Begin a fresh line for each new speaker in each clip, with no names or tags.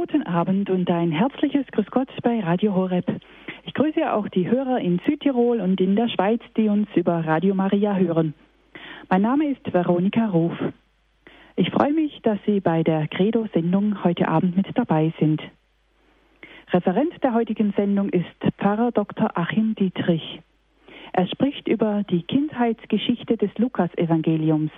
Guten Abend und ein herzliches Grüß Gott bei Radio Horeb. Ich grüße auch die Hörer in Südtirol und in der Schweiz, die uns über Radio Maria hören. Mein Name ist Veronika Ruf. Ich freue mich, dass Sie bei der Credo-Sendung heute Abend mit dabei sind. Referent der heutigen Sendung ist Pfarrer Dr. Achim Dietrich. Er spricht über die Kindheitsgeschichte des Lukas-Evangeliums.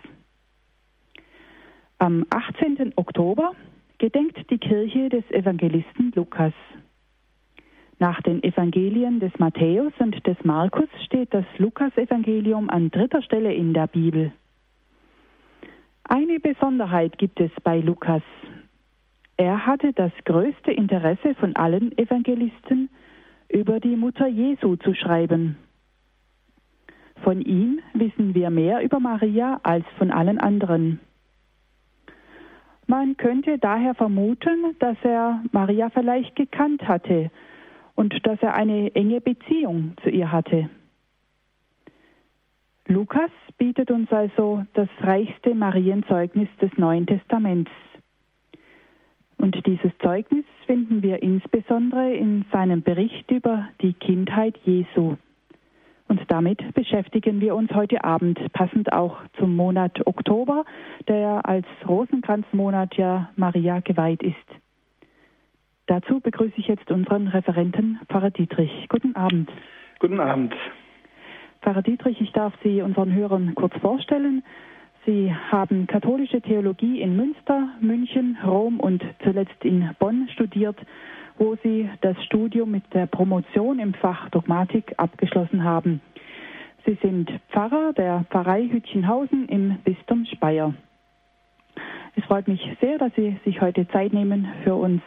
Am 18. Oktober gedenkt die Kirche des Evangelisten Lukas. Nach den Evangelien des Matthäus und des Markus steht das Lukas-Evangelium an dritter Stelle in der Bibel. Eine Besonderheit gibt es bei Lukas. Er hatte das größte Interesse von allen Evangelisten, über die Mutter Jesu zu schreiben. Von ihm wissen wir mehr über Maria als von allen anderen. Man könnte daher vermuten, dass er Maria vielleicht gekannt hatte und dass er eine enge Beziehung zu ihr hatte. Lukas bietet uns also das reichste Marienzeugnis des Neuen Testaments. Und dieses Zeugnis finden wir insbesondere in seinem Bericht über die Kindheit Jesu. Und damit beschäftigen wir uns heute Abend, passend auch zum Monat Oktober, der als Rosenkranzmonat ja Maria geweiht ist. Dazu begrüße ich jetzt unseren Referenten Pfarrer Dietrich. Guten Abend.
Guten Abend.
Pfarrer Dietrich, ich darf Sie unseren Hörern kurz vorstellen. Sie haben katholische Theologie in Münster, München, Rom und zuletzt in Bonn studiert wo sie das Studium mit der Promotion im Fach Dogmatik abgeschlossen haben. Sie sind Pfarrer der Pfarrei Hütchenhausen im Bistum Speyer. Es freut mich sehr, dass Sie sich heute Zeit nehmen für uns.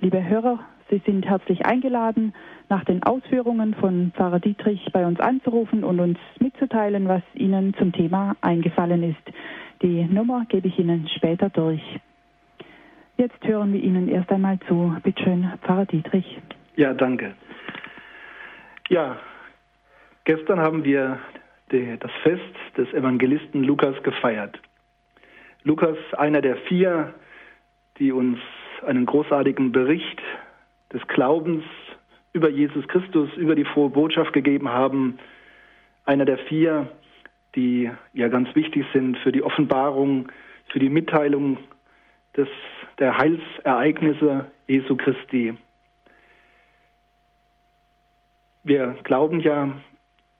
Liebe Hörer, Sie sind herzlich eingeladen, nach den Ausführungen von Pfarrer Dietrich bei uns anzurufen und uns mitzuteilen, was Ihnen zum Thema eingefallen ist. Die Nummer gebe ich Ihnen später durch. Jetzt hören wir Ihnen erst einmal zu. Bitte schön, Pfarrer Dietrich.
Ja, danke. Ja, gestern haben wir die, das Fest des Evangelisten Lukas gefeiert. Lukas, einer der vier, die uns einen großartigen Bericht des Glaubens über Jesus Christus, über die frohe Botschaft gegeben haben. Einer der vier, die ja ganz wichtig sind für die Offenbarung, für die Mitteilung des der Heilsereignisse Jesu Christi. Wir glauben ja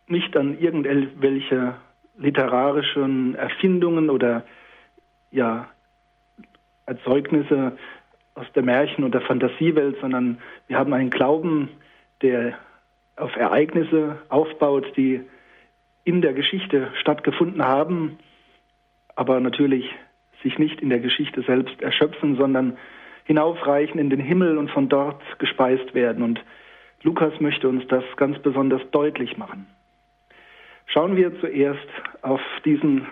nicht an irgendwelche literarischen Erfindungen oder ja, Erzeugnisse aus der Märchen- und der Fantasiewelt, sondern wir haben einen Glauben, der auf Ereignisse aufbaut, die in der Geschichte stattgefunden haben, aber natürlich sich nicht in der Geschichte selbst erschöpfen, sondern hinaufreichen in den Himmel und von dort gespeist werden. Und Lukas möchte uns das ganz besonders deutlich machen. Schauen wir zuerst auf diesen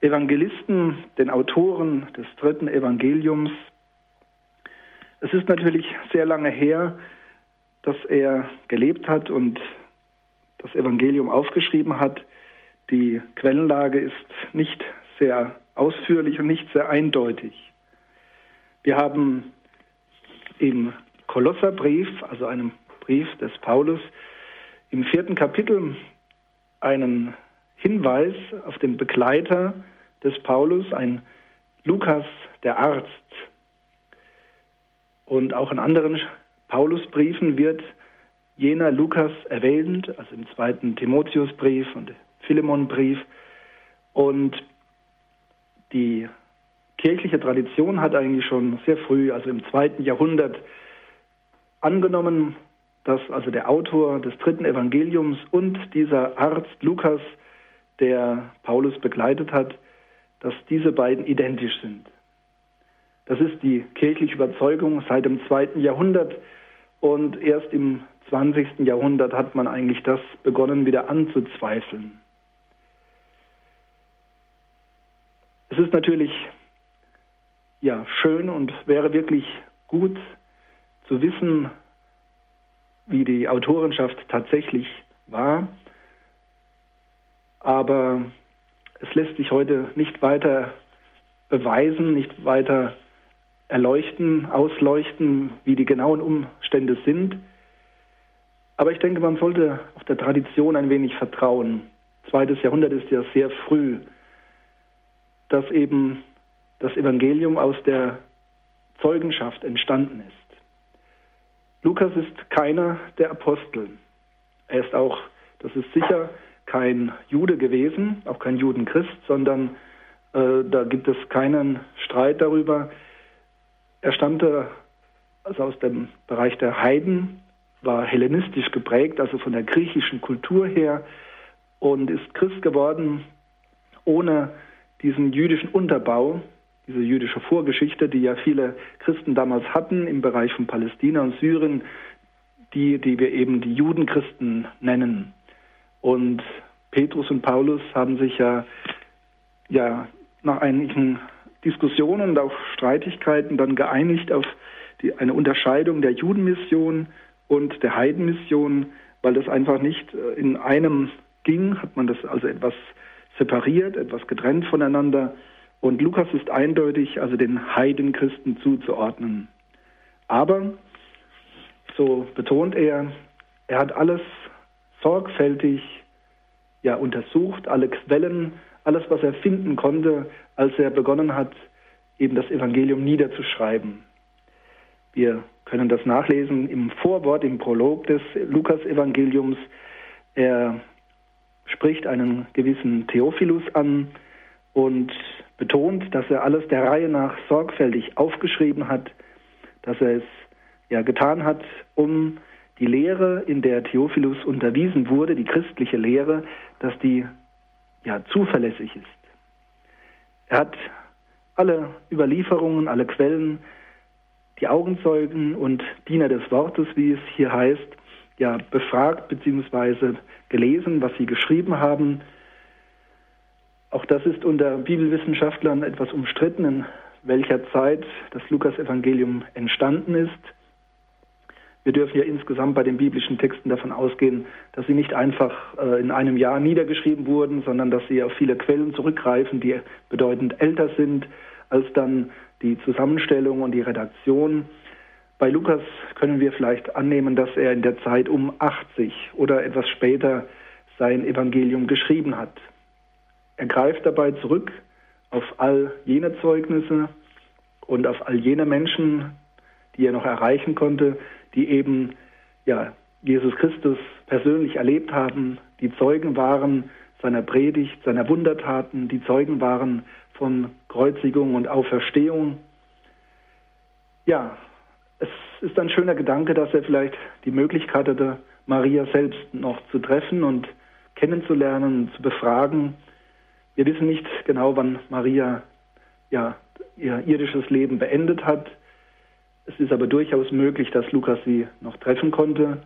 Evangelisten, den Autoren des dritten Evangeliums. Es ist natürlich sehr lange her, dass er gelebt hat und das Evangelium aufgeschrieben hat. Die Quellenlage ist nicht sehr ausführlich und nicht sehr eindeutig. Wir haben im Kolosserbrief, also einem Brief des Paulus, im vierten Kapitel einen Hinweis auf den Begleiter des Paulus, ein Lukas der Arzt. Und auch in anderen Paulusbriefen wird jener Lukas erwähnt, also im zweiten Timotheusbrief und Philemonbrief. Und die kirchliche Tradition hat eigentlich schon sehr früh, also im zweiten Jahrhundert, angenommen, dass also der Autor des dritten Evangeliums und dieser Arzt Lukas, der Paulus begleitet hat, dass diese beiden identisch sind. Das ist die kirchliche Überzeugung seit dem zweiten Jahrhundert und erst im 20. Jahrhundert hat man eigentlich das begonnen wieder anzuzweifeln. Es ist natürlich ja schön und wäre wirklich gut zu wissen, wie die Autorenschaft tatsächlich war. Aber es lässt sich heute nicht weiter beweisen, nicht weiter erleuchten, ausleuchten, wie die genauen Umstände sind. Aber ich denke, man sollte auf der Tradition ein wenig vertrauen. Zweites Jahrhundert ist ja sehr früh, dass eben das Evangelium aus der Zeugenschaft entstanden ist. Lukas ist keiner der Apostel. Er ist auch, das ist sicher, kein Jude gewesen, auch kein Judenchrist, sondern äh, da gibt es keinen Streit darüber. Er stammte also aus dem Bereich der Heiden, war hellenistisch geprägt, also von der griechischen Kultur her, und ist Christ geworden ohne diesen jüdischen Unterbau, diese jüdische Vorgeschichte, die ja viele Christen damals hatten im Bereich von Palästina und Syrien, die, die wir eben die Judenchristen nennen. Und Petrus und Paulus haben sich ja, ja nach einigen Diskussionen und auch Streitigkeiten dann geeinigt auf die, eine Unterscheidung der Judenmission und der Heidenmission, weil das einfach nicht äh, in einem ging, hat man das also etwas separiert, etwas getrennt voneinander. Und Lukas ist eindeutig also den Heidenchristen zuzuordnen. Aber, so betont er, er hat alles sorgfältig ja, untersucht, alle Quellen, alles, was er finden konnte, als er begonnen hat, eben das Evangelium niederzuschreiben. Wir können das nachlesen im Vorwort, im Prolog des Lukas-Evangeliums. Er spricht einen gewissen Theophilus an und betont, dass er alles der Reihe nach sorgfältig aufgeschrieben hat, dass er es ja getan hat, um die Lehre, in der Theophilus unterwiesen wurde, die christliche Lehre, dass die ja zuverlässig ist. Er hat alle Überlieferungen, alle Quellen, die Augenzeugen und Diener des Wortes, wie es hier heißt, ja befragt bzw. gelesen, was sie geschrieben haben. Auch das ist unter Bibelwissenschaftlern etwas umstritten, in welcher Zeit das Lukas-Evangelium entstanden ist. Wir dürfen ja insgesamt bei den biblischen Texten davon ausgehen, dass sie nicht einfach äh, in einem Jahr niedergeschrieben wurden, sondern dass sie auf viele Quellen zurückgreifen, die bedeutend älter sind als dann die Zusammenstellung und die Redaktion. Bei Lukas können wir vielleicht annehmen, dass er in der Zeit um 80 oder etwas später sein Evangelium geschrieben hat. Er greift dabei zurück auf all jene Zeugnisse und auf all jene Menschen, die er noch erreichen konnte, die eben ja, Jesus Christus persönlich erlebt haben, die Zeugen waren seiner Predigt, seiner Wundertaten, die Zeugen waren von Kreuzigung und Auferstehung. Ja, es ist ein schöner Gedanke, dass er vielleicht die Möglichkeit hatte, Maria selbst noch zu treffen und kennenzulernen, zu befragen. Wir wissen nicht genau, wann Maria ja, ihr irdisches Leben beendet hat. Es ist aber durchaus möglich, dass Lukas sie noch treffen konnte.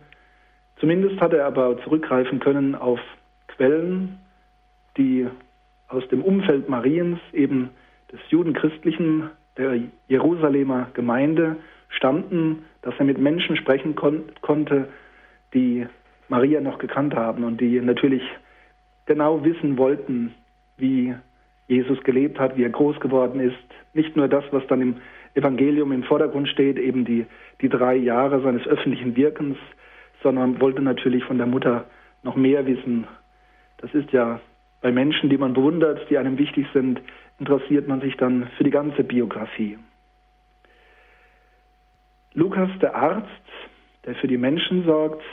Zumindest hat er aber zurückgreifen können auf Quellen, die aus dem Umfeld Mariens, eben des Judenchristlichen, der Jerusalemer Gemeinde stammten, dass er mit Menschen sprechen kon konnte, die Maria noch gekannt haben und die natürlich genau wissen wollten, wie Jesus gelebt hat, wie er groß geworden ist. Nicht nur das, was dann im Evangelium im Vordergrund steht, eben die, die drei Jahre seines öffentlichen Wirkens, sondern wollte natürlich von der Mutter noch mehr wissen. Das ist ja bei Menschen, die man bewundert, die einem wichtig sind, interessiert man sich dann für die ganze Biografie. Lukas, der Arzt, der für die Menschen sorgt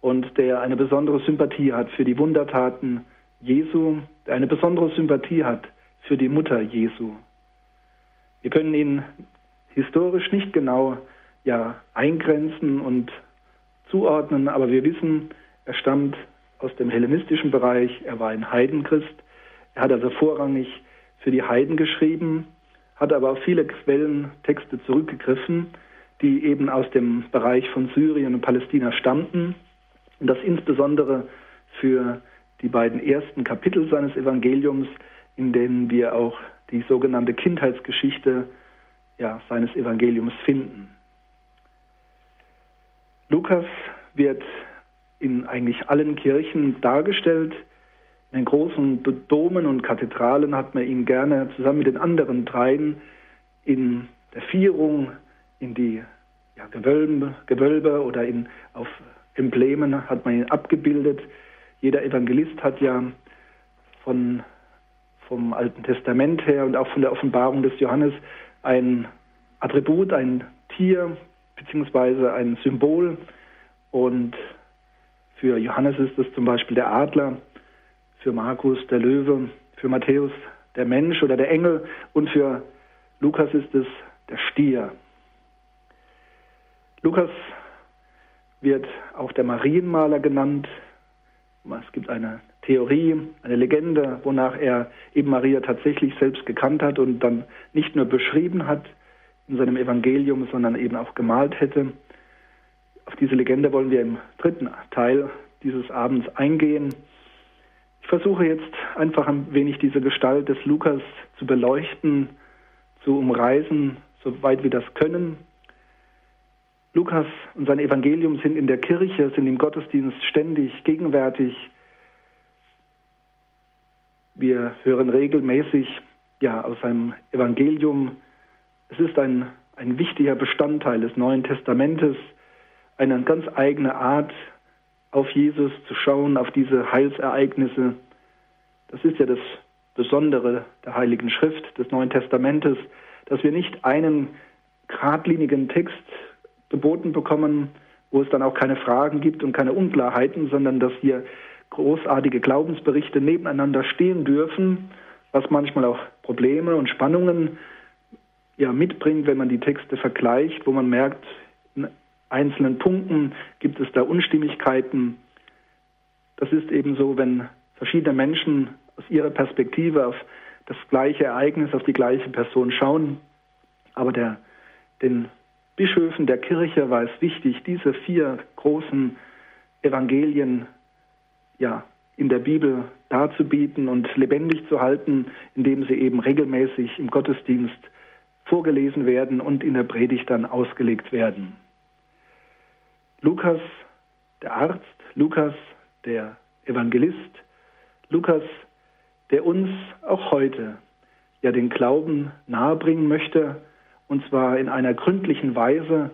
und der eine besondere Sympathie hat für die Wundertaten Jesu, der eine besondere Sympathie hat für die Mutter Jesu. Wir können ihn historisch nicht genau ja, eingrenzen und zuordnen, aber wir wissen, er stammt aus dem hellenistischen Bereich, er war ein Heidenchrist, er hat also vorrangig für die Heiden geschrieben, hat aber auf viele Quellentexte zurückgegriffen, die eben aus dem Bereich von Syrien und Palästina stammten und das insbesondere für die beiden ersten Kapitel seines Evangeliums, in denen wir auch die sogenannte Kindheitsgeschichte ja, seines Evangeliums finden. Lukas wird in eigentlich allen Kirchen dargestellt. In den großen Domen und Kathedralen hat man ihn gerne zusammen mit den anderen dreien in der Vierung, in die ja, Gewölbe, Gewölbe oder in, auf Emblemen hat man ihn abgebildet. Jeder Evangelist hat ja von, vom Alten Testament her und auch von der Offenbarung des Johannes ein Attribut, ein Tier beziehungsweise ein Symbol. Und für Johannes ist es zum Beispiel der Adler, für Markus der Löwe, für Matthäus der Mensch oder der Engel und für Lukas ist es der Stier. Lukas wird auch der Marienmaler genannt. Es gibt eine Theorie, eine Legende, wonach er eben Maria tatsächlich selbst gekannt hat und dann nicht nur beschrieben hat in seinem Evangelium, sondern eben auch gemalt hätte. Auf diese Legende wollen wir im dritten Teil dieses Abends eingehen. Ich versuche jetzt einfach ein wenig diese Gestalt des Lukas zu beleuchten, zu umreißen, soweit wir das können. Lukas und sein Evangelium sind in der Kirche, sind im Gottesdienst ständig gegenwärtig. Wir hören regelmäßig ja, aus seinem Evangelium. Es ist ein, ein wichtiger Bestandteil des Neuen Testamentes, eine ganz eigene Art, auf Jesus zu schauen, auf diese Heilsereignisse. Das ist ja das Besondere der Heiligen Schrift des Neuen Testamentes, dass wir nicht einen geradlinigen Text geboten bekommen, wo es dann auch keine Fragen gibt und keine Unklarheiten, sondern dass hier großartige Glaubensberichte nebeneinander stehen dürfen, was manchmal auch Probleme und Spannungen ja, mitbringt, wenn man die Texte vergleicht, wo man merkt, in einzelnen Punkten gibt es da Unstimmigkeiten. Das ist eben so, wenn verschiedene Menschen aus ihrer Perspektive auf das gleiche Ereignis, auf die gleiche Person schauen, aber der, den Bischöfen der Kirche war es wichtig, diese vier großen Evangelien ja, in der Bibel darzubieten und lebendig zu halten, indem sie eben regelmäßig im Gottesdienst vorgelesen werden und in der Predigt dann ausgelegt werden. Lukas, der Arzt, Lukas, der Evangelist, Lukas, der uns auch heute ja den Glauben nahebringen möchte, und zwar in einer gründlichen Weise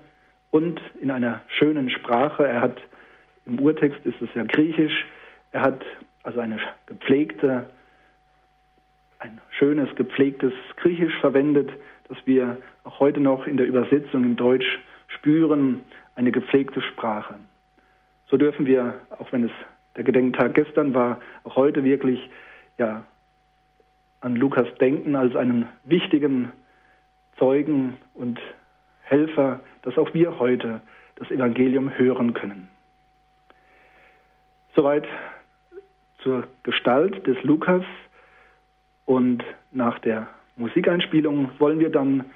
und in einer schönen Sprache. Er hat, im Urtext ist es ja griechisch, er hat also eine gepflegte, ein schönes, gepflegtes Griechisch verwendet, das wir auch heute noch in der Übersetzung in Deutsch spüren, eine gepflegte Sprache. So dürfen wir, auch wenn es der Gedenktag gestern war, auch heute wirklich ja, an Lukas denken als einen wichtigen Zeugen und Helfer, dass auch wir heute das Evangelium hören können. Soweit zur Gestalt des Lukas und nach der Musikeinspielung wollen wir dann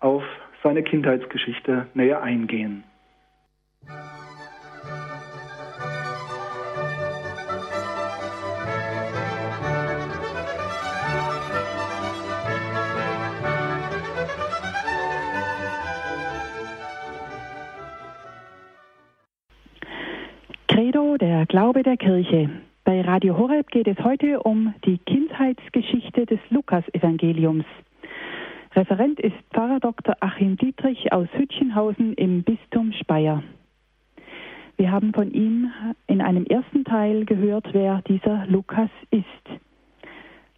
auf seine Kindheitsgeschichte näher eingehen.
Der Glaube der Kirche. Bei Radio Horeb geht es heute um die Kindheitsgeschichte des Lukas-Evangeliums. Referent ist Pfarrer Dr. Achim Dietrich aus Hütchenhausen im Bistum Speyer. Wir haben von ihm in einem ersten Teil gehört, wer dieser Lukas ist.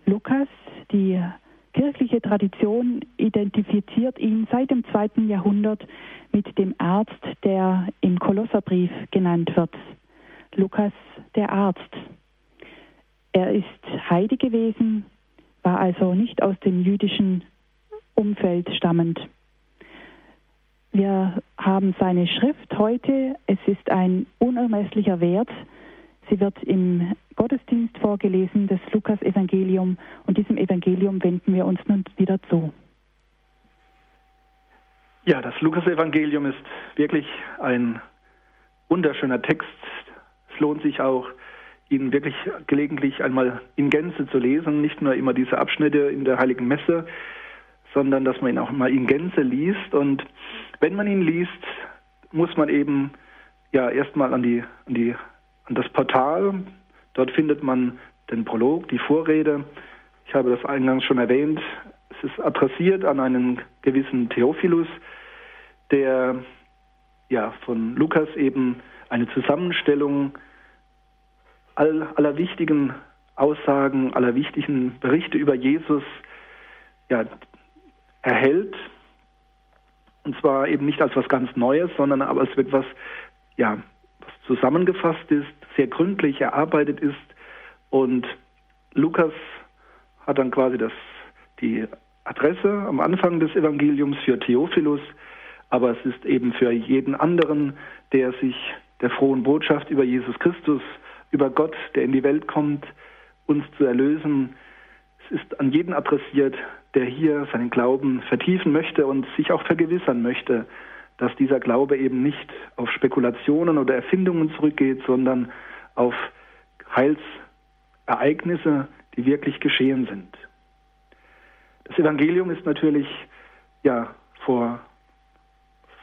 Lukas, die kirchliche Tradition identifiziert ihn seit dem zweiten Jahrhundert mit dem Arzt, der im Kolosserbrief genannt wird. Lukas der Arzt. Er ist Heide gewesen, war also nicht aus dem jüdischen Umfeld stammend. Wir haben seine Schrift heute. Es ist ein unermesslicher Wert. Sie wird im Gottesdienst vorgelesen, das Lukas-Evangelium. Und diesem Evangelium wenden wir uns nun wieder zu.
Ja, das Lukas-Evangelium ist wirklich ein wunderschöner Text, lohnt sich auch, ihn wirklich gelegentlich einmal in Gänze zu lesen, nicht nur immer diese Abschnitte in der Heiligen Messe, sondern dass man ihn auch mal in Gänze liest. Und wenn man ihn liest, muss man eben ja erstmal an die, an die an das Portal. Dort findet man den Prolog, die Vorrede. Ich habe das eingangs schon erwähnt. es ist adressiert an einen gewissen Theophilus, der ja von Lukas eben eine Zusammenstellung all, aller wichtigen Aussagen, aller wichtigen Berichte über Jesus ja, erhält. Und zwar eben nicht als was ganz Neues, sondern aber als etwas, ja, was zusammengefasst ist, sehr gründlich erarbeitet ist. Und Lukas hat dann quasi das, die Adresse am Anfang des Evangeliums für Theophilus, aber es ist eben für jeden anderen, der sich der frohen Botschaft über Jesus Christus, über Gott, der in die Welt kommt, uns zu erlösen. Es ist an jeden adressiert, der hier seinen Glauben vertiefen möchte und sich auch vergewissern möchte, dass dieser Glaube eben nicht auf Spekulationen oder Erfindungen zurückgeht, sondern auf Heilsereignisse, die wirklich geschehen sind. Das Evangelium ist natürlich ja vor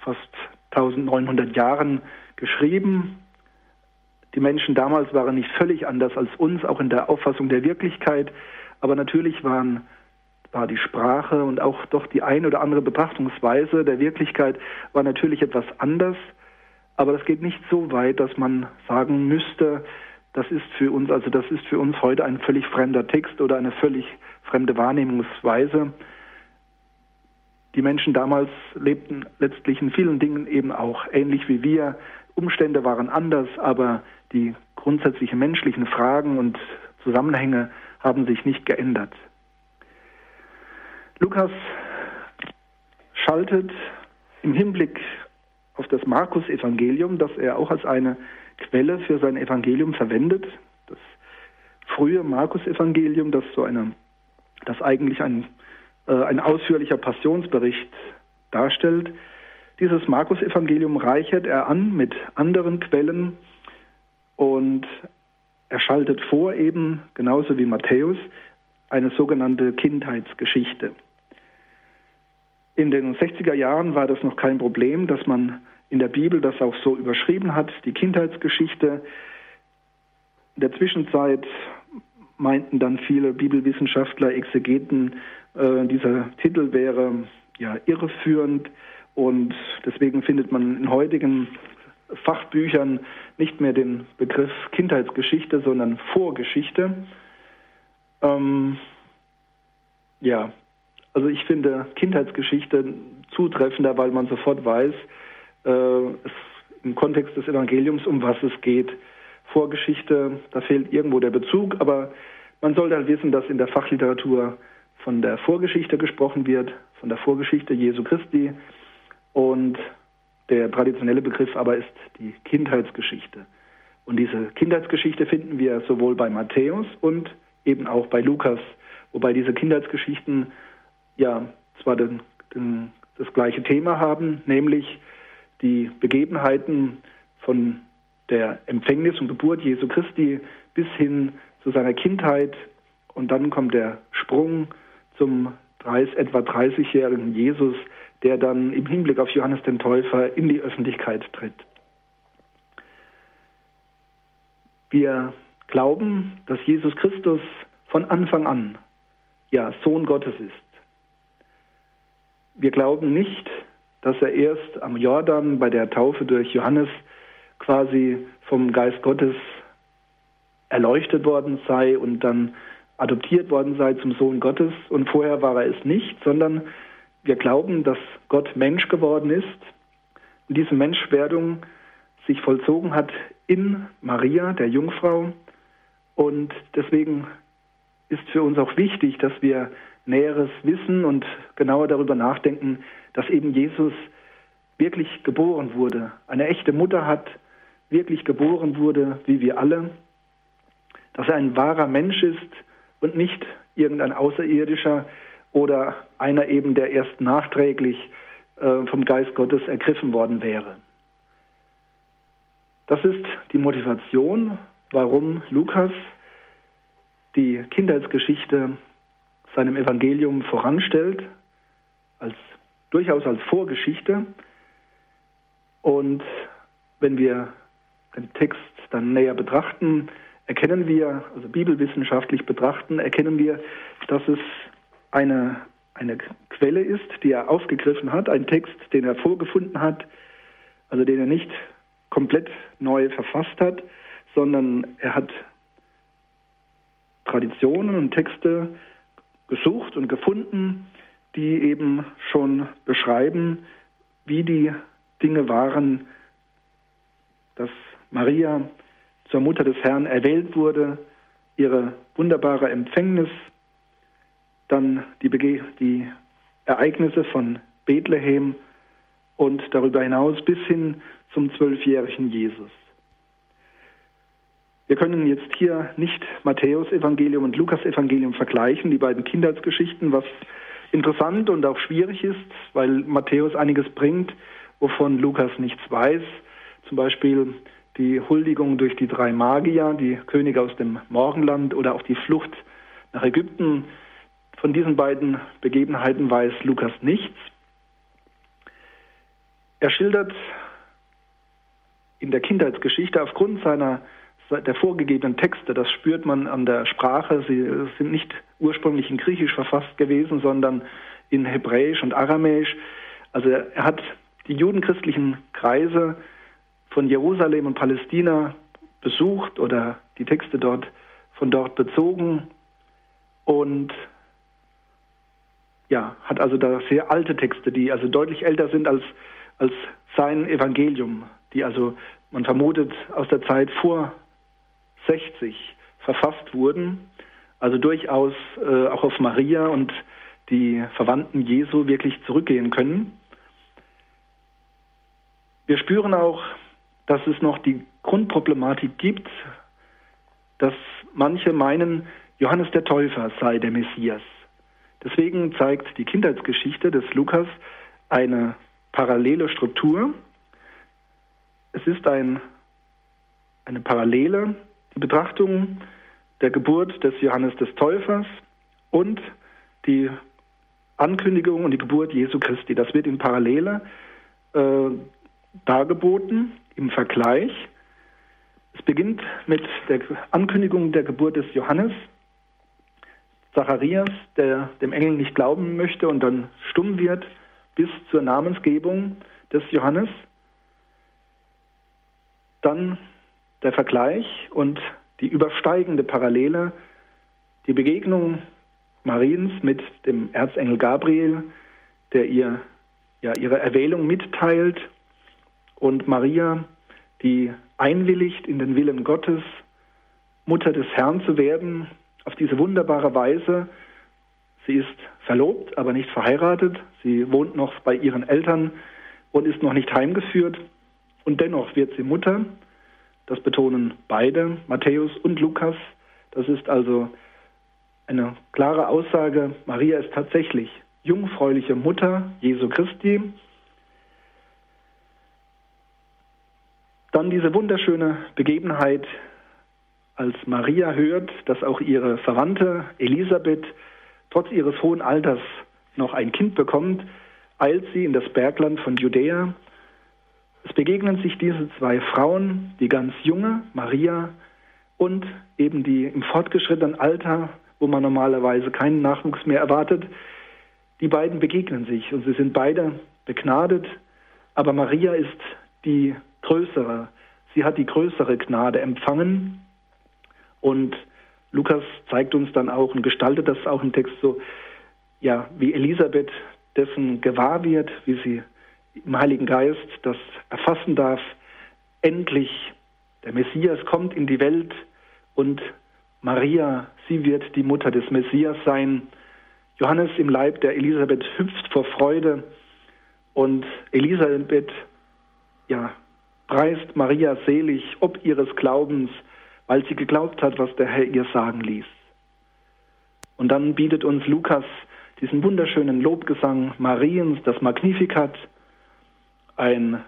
fast 1900 Jahren geschrieben. Die Menschen damals waren nicht völlig anders als uns, auch in der Auffassung der Wirklichkeit, aber natürlich waren, war die Sprache und auch doch die eine oder andere Betrachtungsweise der Wirklichkeit war natürlich etwas anders, aber das geht nicht so weit, dass man sagen müsste, das ist für uns, also das ist für uns heute ein völlig fremder Text oder eine völlig fremde Wahrnehmungsweise. Die Menschen damals lebten letztlich in vielen Dingen eben auch ähnlich wie wir. Umstände waren anders, aber die grundsätzlichen menschlichen Fragen und Zusammenhänge haben sich nicht geändert. Lukas schaltet im Hinblick auf das Markus-Evangelium, das er auch als eine Quelle für sein Evangelium verwendet. Das frühe Markus-Evangelium, das so eine, das eigentlich ein, äh, ein ausführlicher Passionsbericht darstellt. Dieses Markus-Evangelium reichert er an mit anderen Quellen und er schaltet vor eben, genauso wie Matthäus, eine sogenannte Kindheitsgeschichte. In den 60er Jahren war das noch kein Problem, dass man in der Bibel das auch so überschrieben hat, die Kindheitsgeschichte. In der Zwischenzeit meinten dann viele Bibelwissenschaftler, Exegeten, äh, dieser Titel wäre ja irreführend und deswegen findet man in heutigen Fachbüchern nicht mehr den Begriff Kindheitsgeschichte, sondern Vorgeschichte. Ähm, ja, also ich finde Kindheitsgeschichte zutreffender, weil man sofort weiß, äh, im Kontext des Evangeliums, um was es geht. Vorgeschichte, da fehlt irgendwo der Bezug, aber man sollte halt wissen, dass in der Fachliteratur von der Vorgeschichte gesprochen wird, von der Vorgeschichte Jesu Christi und der traditionelle Begriff aber ist die Kindheitsgeschichte. Und diese Kindheitsgeschichte finden wir sowohl bei Matthäus und eben auch bei Lukas, wobei diese Kindheitsgeschichten ja zwar den, den, das gleiche Thema haben, nämlich die Begebenheiten von der Empfängnis und Geburt Jesu Christi bis hin zu seiner Kindheit und dann kommt der Sprung zum 30, etwa 30-jährigen Jesus, der dann im Hinblick auf Johannes den Täufer in die Öffentlichkeit tritt. Wir glauben, dass Jesus Christus von Anfang an ja Sohn Gottes ist. Wir glauben nicht, dass er erst am Jordan bei der Taufe durch Johannes quasi vom Geist Gottes erleuchtet worden sei und dann adoptiert worden sei zum Sohn Gottes. Und vorher war er es nicht, sondern wir glauben, dass Gott Mensch geworden ist. Und diese Menschwerdung sich vollzogen hat in Maria, der Jungfrau. Und deswegen ist für uns auch wichtig, dass wir Näheres wissen und genauer darüber nachdenken, dass eben Jesus wirklich geboren wurde, eine echte Mutter hat, wirklich geboren wurde, wie wir alle, dass er ein wahrer Mensch ist und nicht irgendein Außerirdischer oder einer eben, der erst nachträglich äh, vom Geist Gottes ergriffen worden wäre. Das ist die Motivation, warum Lukas die Kindheitsgeschichte seinem Evangelium voranstellt, als durchaus als Vorgeschichte. Und wenn wir den Text dann näher betrachten, erkennen wir, also bibelwissenschaftlich betrachten, erkennen wir, dass es eine eine Quelle ist, die er aufgegriffen hat, ein Text, den er vorgefunden hat, also den er nicht komplett neu verfasst hat, sondern er hat Traditionen und Texte gesucht und gefunden, die eben schon beschreiben, wie die Dinge waren, dass Maria zur Mutter des Herrn erwählt wurde, ihre wunderbare Empfängnis, dann die, Bege die Ereignisse von Bethlehem und darüber hinaus bis hin zum zwölfjährigen Jesus. Wir können jetzt hier nicht Matthäus Evangelium und Lukas Evangelium vergleichen, die beiden Kindheitsgeschichten, was interessant und auch schwierig ist, weil Matthäus einiges bringt, wovon Lukas nichts weiß. Zum Beispiel die Huldigung durch die drei Magier, die Könige aus dem Morgenland oder auch die Flucht nach Ägypten. Von diesen beiden Begebenheiten weiß Lukas nichts. Er schildert in der Kindheitsgeschichte aufgrund seiner der vorgegebenen Texte, das spürt man an der Sprache, sie sind nicht ursprünglich in Griechisch verfasst gewesen, sondern in Hebräisch und Aramäisch. Also er hat die judenchristlichen Kreise von Jerusalem und Palästina besucht oder die Texte dort von dort bezogen und ja, hat also da sehr alte Texte, die also deutlich älter sind als, als sein Evangelium, die also man vermutet aus der Zeit vor 60 verfasst wurden, also durchaus äh, auch auf Maria und die Verwandten Jesu wirklich zurückgehen können. Wir spüren auch, dass es noch die Grundproblematik gibt, dass manche meinen, Johannes der Täufer sei der Messias. Deswegen zeigt die Kindheitsgeschichte des Lukas eine parallele Struktur. Es ist ein, eine Parallele die Betrachtung der Geburt des Johannes des Täufers und die Ankündigung und die Geburt Jesu Christi. Das wird in Parallele äh, dargeboten, im Vergleich. Es beginnt mit der Ankündigung der Geburt des Johannes. Zacharias, der dem Engel nicht glauben möchte und dann stumm wird, bis zur Namensgebung des Johannes. Dann der Vergleich und die übersteigende Parallele, die Begegnung Mariens mit dem Erzengel Gabriel, der ihr ja, ihre Erwählung mitteilt und Maria, die einwilligt in den Willen Gottes, Mutter des Herrn zu werden, auf diese wunderbare Weise. Sie ist verlobt, aber nicht verheiratet. Sie wohnt noch bei ihren Eltern und ist noch nicht heimgeführt. Und dennoch wird sie Mutter das betonen beide, Matthäus und Lukas. Das ist also eine klare Aussage. Maria ist tatsächlich jungfräuliche Mutter Jesu Christi. Dann diese wunderschöne Begebenheit, als Maria hört, dass auch ihre Verwandte Elisabeth trotz ihres hohen Alters noch ein Kind bekommt, eilt sie in das Bergland von Judäa es begegnen sich diese zwei Frauen, die ganz junge, Maria, und eben die im fortgeschrittenen Alter, wo man normalerweise keinen Nachwuchs mehr erwartet. Die beiden begegnen sich und sie sind beide begnadet, aber Maria ist die größere. Sie hat die größere Gnade empfangen und Lukas zeigt uns dann auch und gestaltet das auch im Text so, ja, wie Elisabeth dessen gewahr wird, wie sie im Heiligen Geist das erfassen darf, endlich der Messias kommt in die Welt und Maria, sie wird die Mutter des Messias sein. Johannes im Leib der Elisabeth hüpft vor Freude und Elisabeth, ja, preist Maria selig ob ihres Glaubens, weil sie geglaubt hat, was der Herr ihr sagen ließ. Und dann bietet uns Lukas diesen wunderschönen Lobgesang Mariens, das Magnificat, ein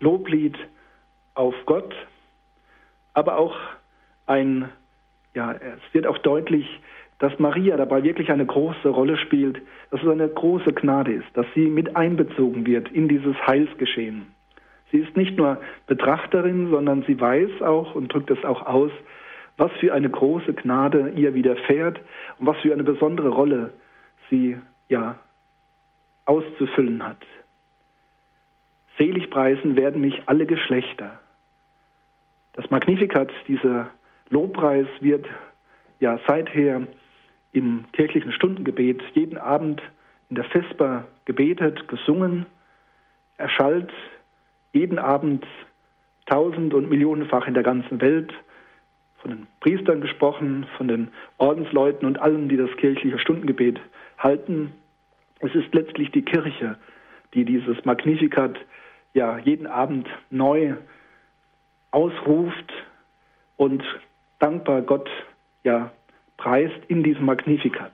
Loblied auf Gott, aber auch ein, ja, es wird auch deutlich, dass Maria dabei wirklich eine große Rolle spielt, dass es eine große Gnade ist, dass sie mit einbezogen wird in dieses Heilsgeschehen. Sie ist nicht nur Betrachterin, sondern sie weiß auch und drückt es auch aus, was für eine große Gnade ihr widerfährt und was für eine besondere Rolle sie ja auszufüllen hat. Selig preisen werden mich alle Geschlechter. Das Magnificat, dieser Lobpreis wird ja seither im kirchlichen Stundengebet jeden Abend in der Vesper gebetet, gesungen. Er schallt jeden Abend tausend- und millionenfach in der ganzen Welt, von den Priestern gesprochen, von den Ordensleuten und allen, die das kirchliche Stundengebet halten. Es ist letztlich die Kirche, die dieses Magnificat ja jeden Abend neu ausruft und dankbar Gott ja preist in diesem Magnificat.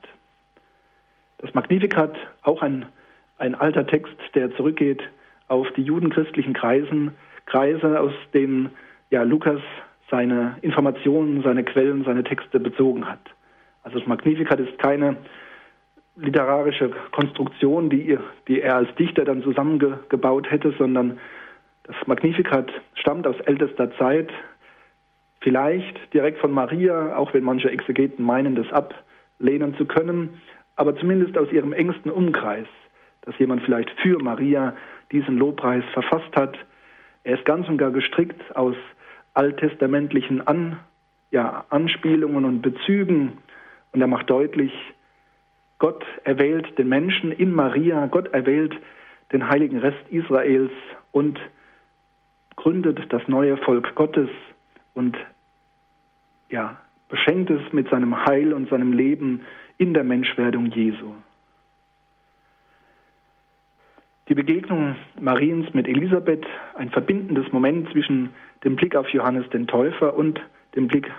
Das Magnificat, auch ein, ein alter Text, der zurückgeht auf die judenchristlichen Kreisen, Kreise, aus denen ja, Lukas seine Informationen, seine Quellen, seine Texte bezogen hat. Also das Magnificat ist keine literarische Konstruktion, die, die er als Dichter dann zusammengebaut hätte, sondern das Magnificat stammt aus ältester Zeit, vielleicht direkt von Maria, auch wenn manche Exegeten meinen, das ablehnen zu können, aber zumindest aus ihrem engsten Umkreis, dass jemand vielleicht für Maria diesen Lobpreis verfasst hat. Er ist ganz und gar gestrickt aus alttestamentlichen An, ja, Anspielungen und Bezügen und er macht deutlich, Gott erwählt den Menschen in Maria, Gott erwählt den heiligen Rest Israels und gründet das neue Volk Gottes und ja, beschenkt es mit seinem Heil und seinem Leben in der Menschwerdung Jesu. Die Begegnung Mariens mit Elisabeth, ein verbindendes Moment zwischen dem Blick auf Johannes den Täufer und dem Blick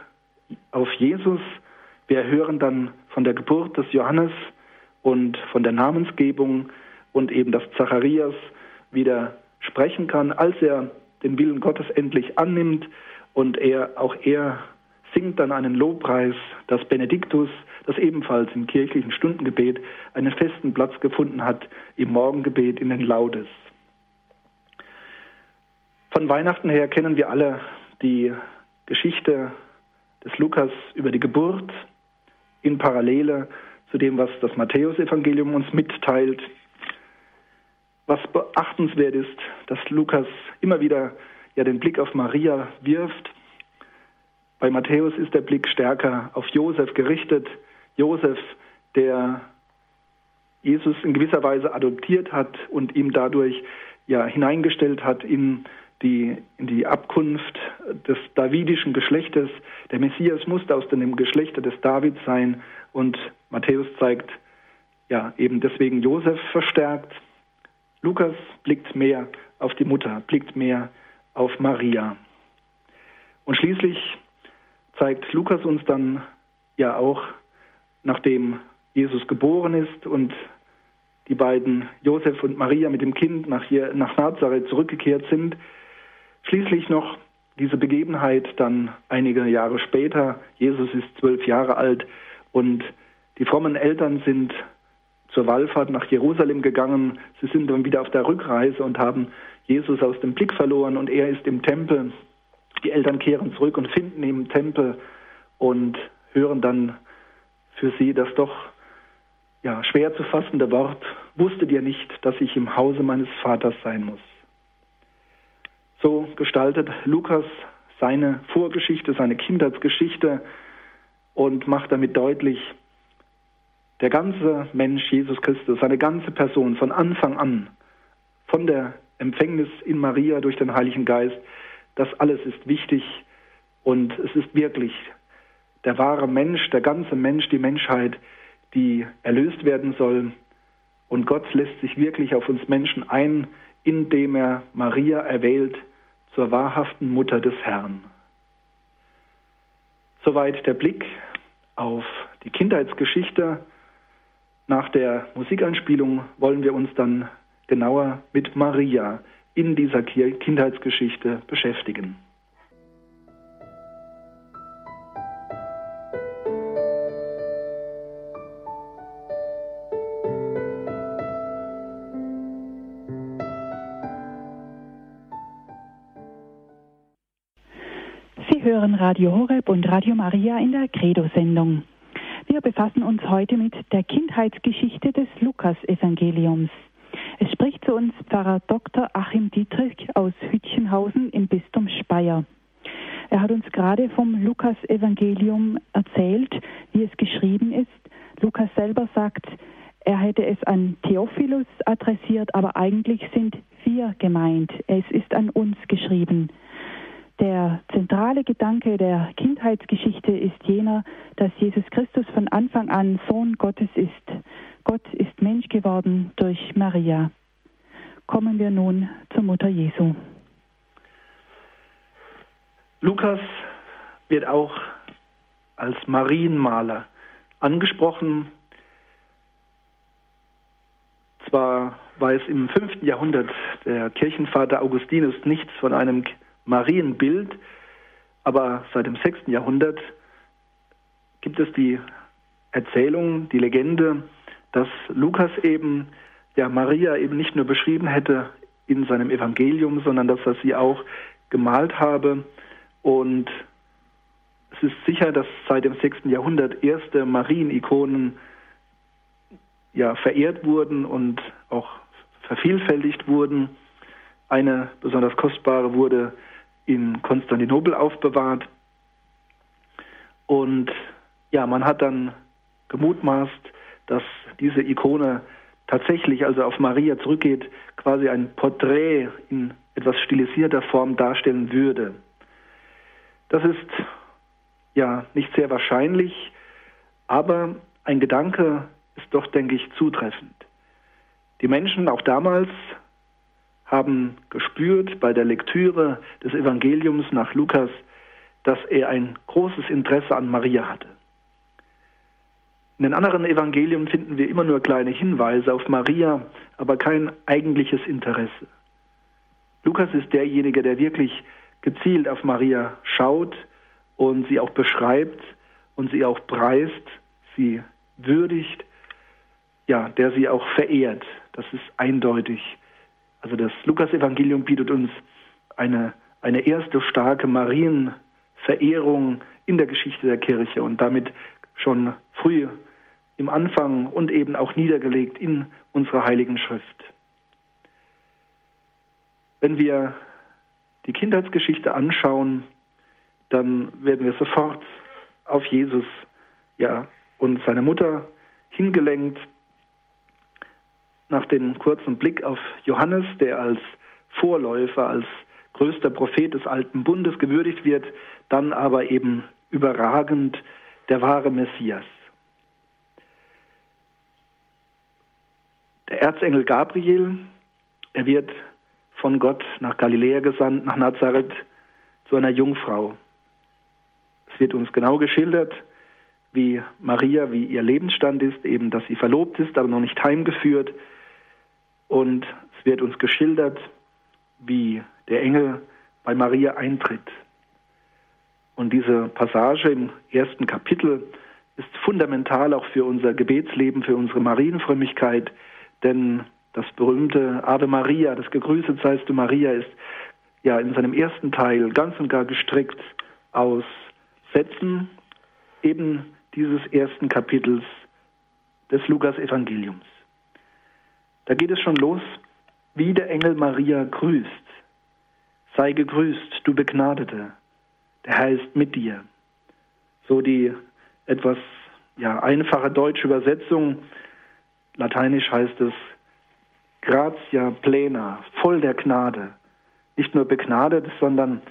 auf Jesus. Wir hören dann von der Geburt des Johannes und von der Namensgebung und eben, dass Zacharias wieder sprechen kann, als er den Willen Gottes endlich annimmt und er auch er singt dann einen Lobpreis, das Benediktus, das ebenfalls im kirchlichen Stundengebet einen festen Platz gefunden hat im Morgengebet in den Laudes. Von Weihnachten her kennen wir alle die Geschichte des Lukas über die Geburt in Parallele zu dem, was das Matthäusevangelium uns mitteilt. Was beachtenswert ist, dass Lukas immer wieder ja den Blick auf Maria wirft. Bei Matthäus ist der Blick stärker auf Josef gerichtet. Josef, der Jesus in gewisser Weise adoptiert hat und ihm dadurch ja hineingestellt hat in die, in die Abkunft des davidischen Geschlechtes. Der Messias musste aus dem Geschlechter des Davids sein und Matthäus zeigt ja eben deswegen Josef verstärkt. Lukas blickt mehr auf die Mutter, blickt mehr auf Maria. Und schließlich zeigt Lukas uns dann ja auch, nachdem Jesus geboren ist und die beiden Josef und Maria mit dem Kind nach, hier, nach Nazareth zurückgekehrt sind, schließlich noch diese Begebenheit dann einige Jahre später. Jesus ist zwölf Jahre alt und die frommen Eltern sind zur Wallfahrt nach Jerusalem gegangen. Sie sind dann wieder auf der Rückreise und haben Jesus aus dem Blick verloren und er ist im Tempel. Die Eltern kehren zurück und finden ihn im Tempel und hören dann für sie das doch ja, schwer zu fassende Wort, wusstet ihr nicht, dass ich im Hause meines Vaters sein muss. So gestaltet Lukas seine Vorgeschichte, seine Kindheitsgeschichte und macht damit deutlich, der ganze Mensch Jesus Christus, seine ganze Person von Anfang an, von der Empfängnis in Maria durch den Heiligen Geist, das alles ist wichtig und es ist wirklich der wahre Mensch, der ganze Mensch, die Menschheit, die erlöst werden soll. Und Gott lässt sich wirklich auf uns Menschen ein, indem er Maria erwählt zur wahrhaften Mutter des Herrn. Soweit der Blick auf die Kindheitsgeschichte. Nach der Musikanspielung wollen wir uns dann genauer mit Maria in dieser Kindheitsgeschichte beschäftigen.
Radio Horeb und Radio Maria in der Credo-Sendung. Wir befassen uns heute mit der Kindheitsgeschichte des Lukas-Evangeliums. Es spricht zu uns Pfarrer Dr. Achim Dietrich aus Hütchenhausen im Bistum Speyer. Er hat uns gerade vom Lukas-Evangelium erzählt, wie es geschrieben ist. Lukas selber sagt, er hätte es an Theophilus adressiert, aber eigentlich sind vier gemeint. Es ist an uns geschrieben. Der zentrale Gedanke der Kindheitsgeschichte ist jener, dass Jesus Christus von Anfang an Sohn Gottes ist. Gott ist Mensch geworden durch Maria. Kommen wir nun zur Mutter Jesu.
Lukas wird auch als Marienmaler angesprochen. Zwar weiß im 5. Jahrhundert der Kirchenvater Augustinus nichts von einem Marienbild, aber seit dem 6. Jahrhundert gibt es die Erzählung, die Legende, dass Lukas eben ja Maria eben nicht nur beschrieben hätte in seinem Evangelium, sondern dass er sie auch gemalt habe. Und es ist sicher, dass seit dem 6. Jahrhundert erste Marienikonen ja verehrt wurden und auch vervielfältigt wurden. Eine besonders kostbare wurde in Konstantinopel aufbewahrt. Und ja, man hat dann gemutmaßt, dass diese Ikone tatsächlich also auf Maria zurückgeht, quasi ein Porträt in etwas stilisierter Form darstellen würde. Das ist ja nicht sehr wahrscheinlich, aber ein Gedanke ist doch, denke ich, zutreffend. Die Menschen auch damals haben gespürt bei der Lektüre des Evangeliums nach Lukas, dass er ein großes Interesse an Maria hatte. In den anderen Evangelien finden wir immer nur kleine Hinweise auf Maria, aber kein eigentliches Interesse. Lukas ist derjenige, der wirklich gezielt auf Maria schaut und sie auch beschreibt und sie auch preist, sie würdigt, ja, der sie auch verehrt. Das ist eindeutig. Also das Lukas-Evangelium bietet uns eine, eine erste starke Marienverehrung in der Geschichte der Kirche und damit schon früh im Anfang und eben auch niedergelegt in unserer Heiligen Schrift. Wenn wir die Kindheitsgeschichte anschauen, dann werden wir sofort auf Jesus ja, und seine Mutter hingelenkt. Nach dem kurzen Blick auf Johannes, der als Vorläufer, als größter Prophet des alten Bundes gewürdigt wird, dann aber eben überragend der wahre Messias. Der Erzengel Gabriel, er wird von Gott nach Galiläa gesandt, nach Nazareth, zu einer Jungfrau. Es wird uns genau geschildert, wie Maria, wie ihr Lebensstand ist, eben, dass sie verlobt ist, aber noch nicht heimgeführt. Und es wird uns geschildert, wie der Engel bei Maria eintritt. Und diese Passage im ersten Kapitel ist fundamental auch für unser Gebetsleben, für unsere Marienfrömmigkeit, denn das berühmte Ave Maria, das Gegrüßet seist du Maria, ist ja in seinem ersten Teil ganz und gar gestrickt aus Sätzen eben dieses ersten Kapitels des Lukas-Evangeliums. Da geht es schon los, wie der Engel Maria grüßt. Sei gegrüßt, du Begnadete, der Herr ist mit dir. So die etwas ja, einfache deutsche Übersetzung Lateinisch heißt es gratia plena, voll der Gnade. Nicht nur begnadet, sondern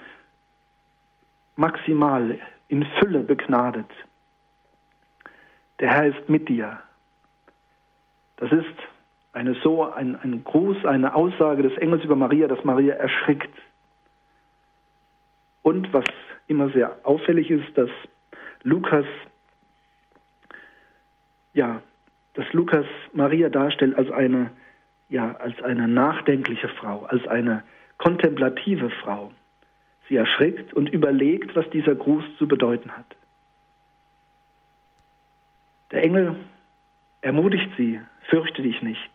maximal in Fülle begnadet. Der Herr ist mit dir. Das ist eine so ein, ein Gruß, eine Aussage des Engels über Maria, dass Maria erschrickt. Und was immer sehr auffällig ist, dass Lukas ja dass Lukas Maria darstellt als eine, ja, als eine nachdenkliche Frau, als eine kontemplative Frau. Sie erschrickt und überlegt, was dieser Gruß zu bedeuten hat. Der Engel ermutigt sie, fürchte dich nicht.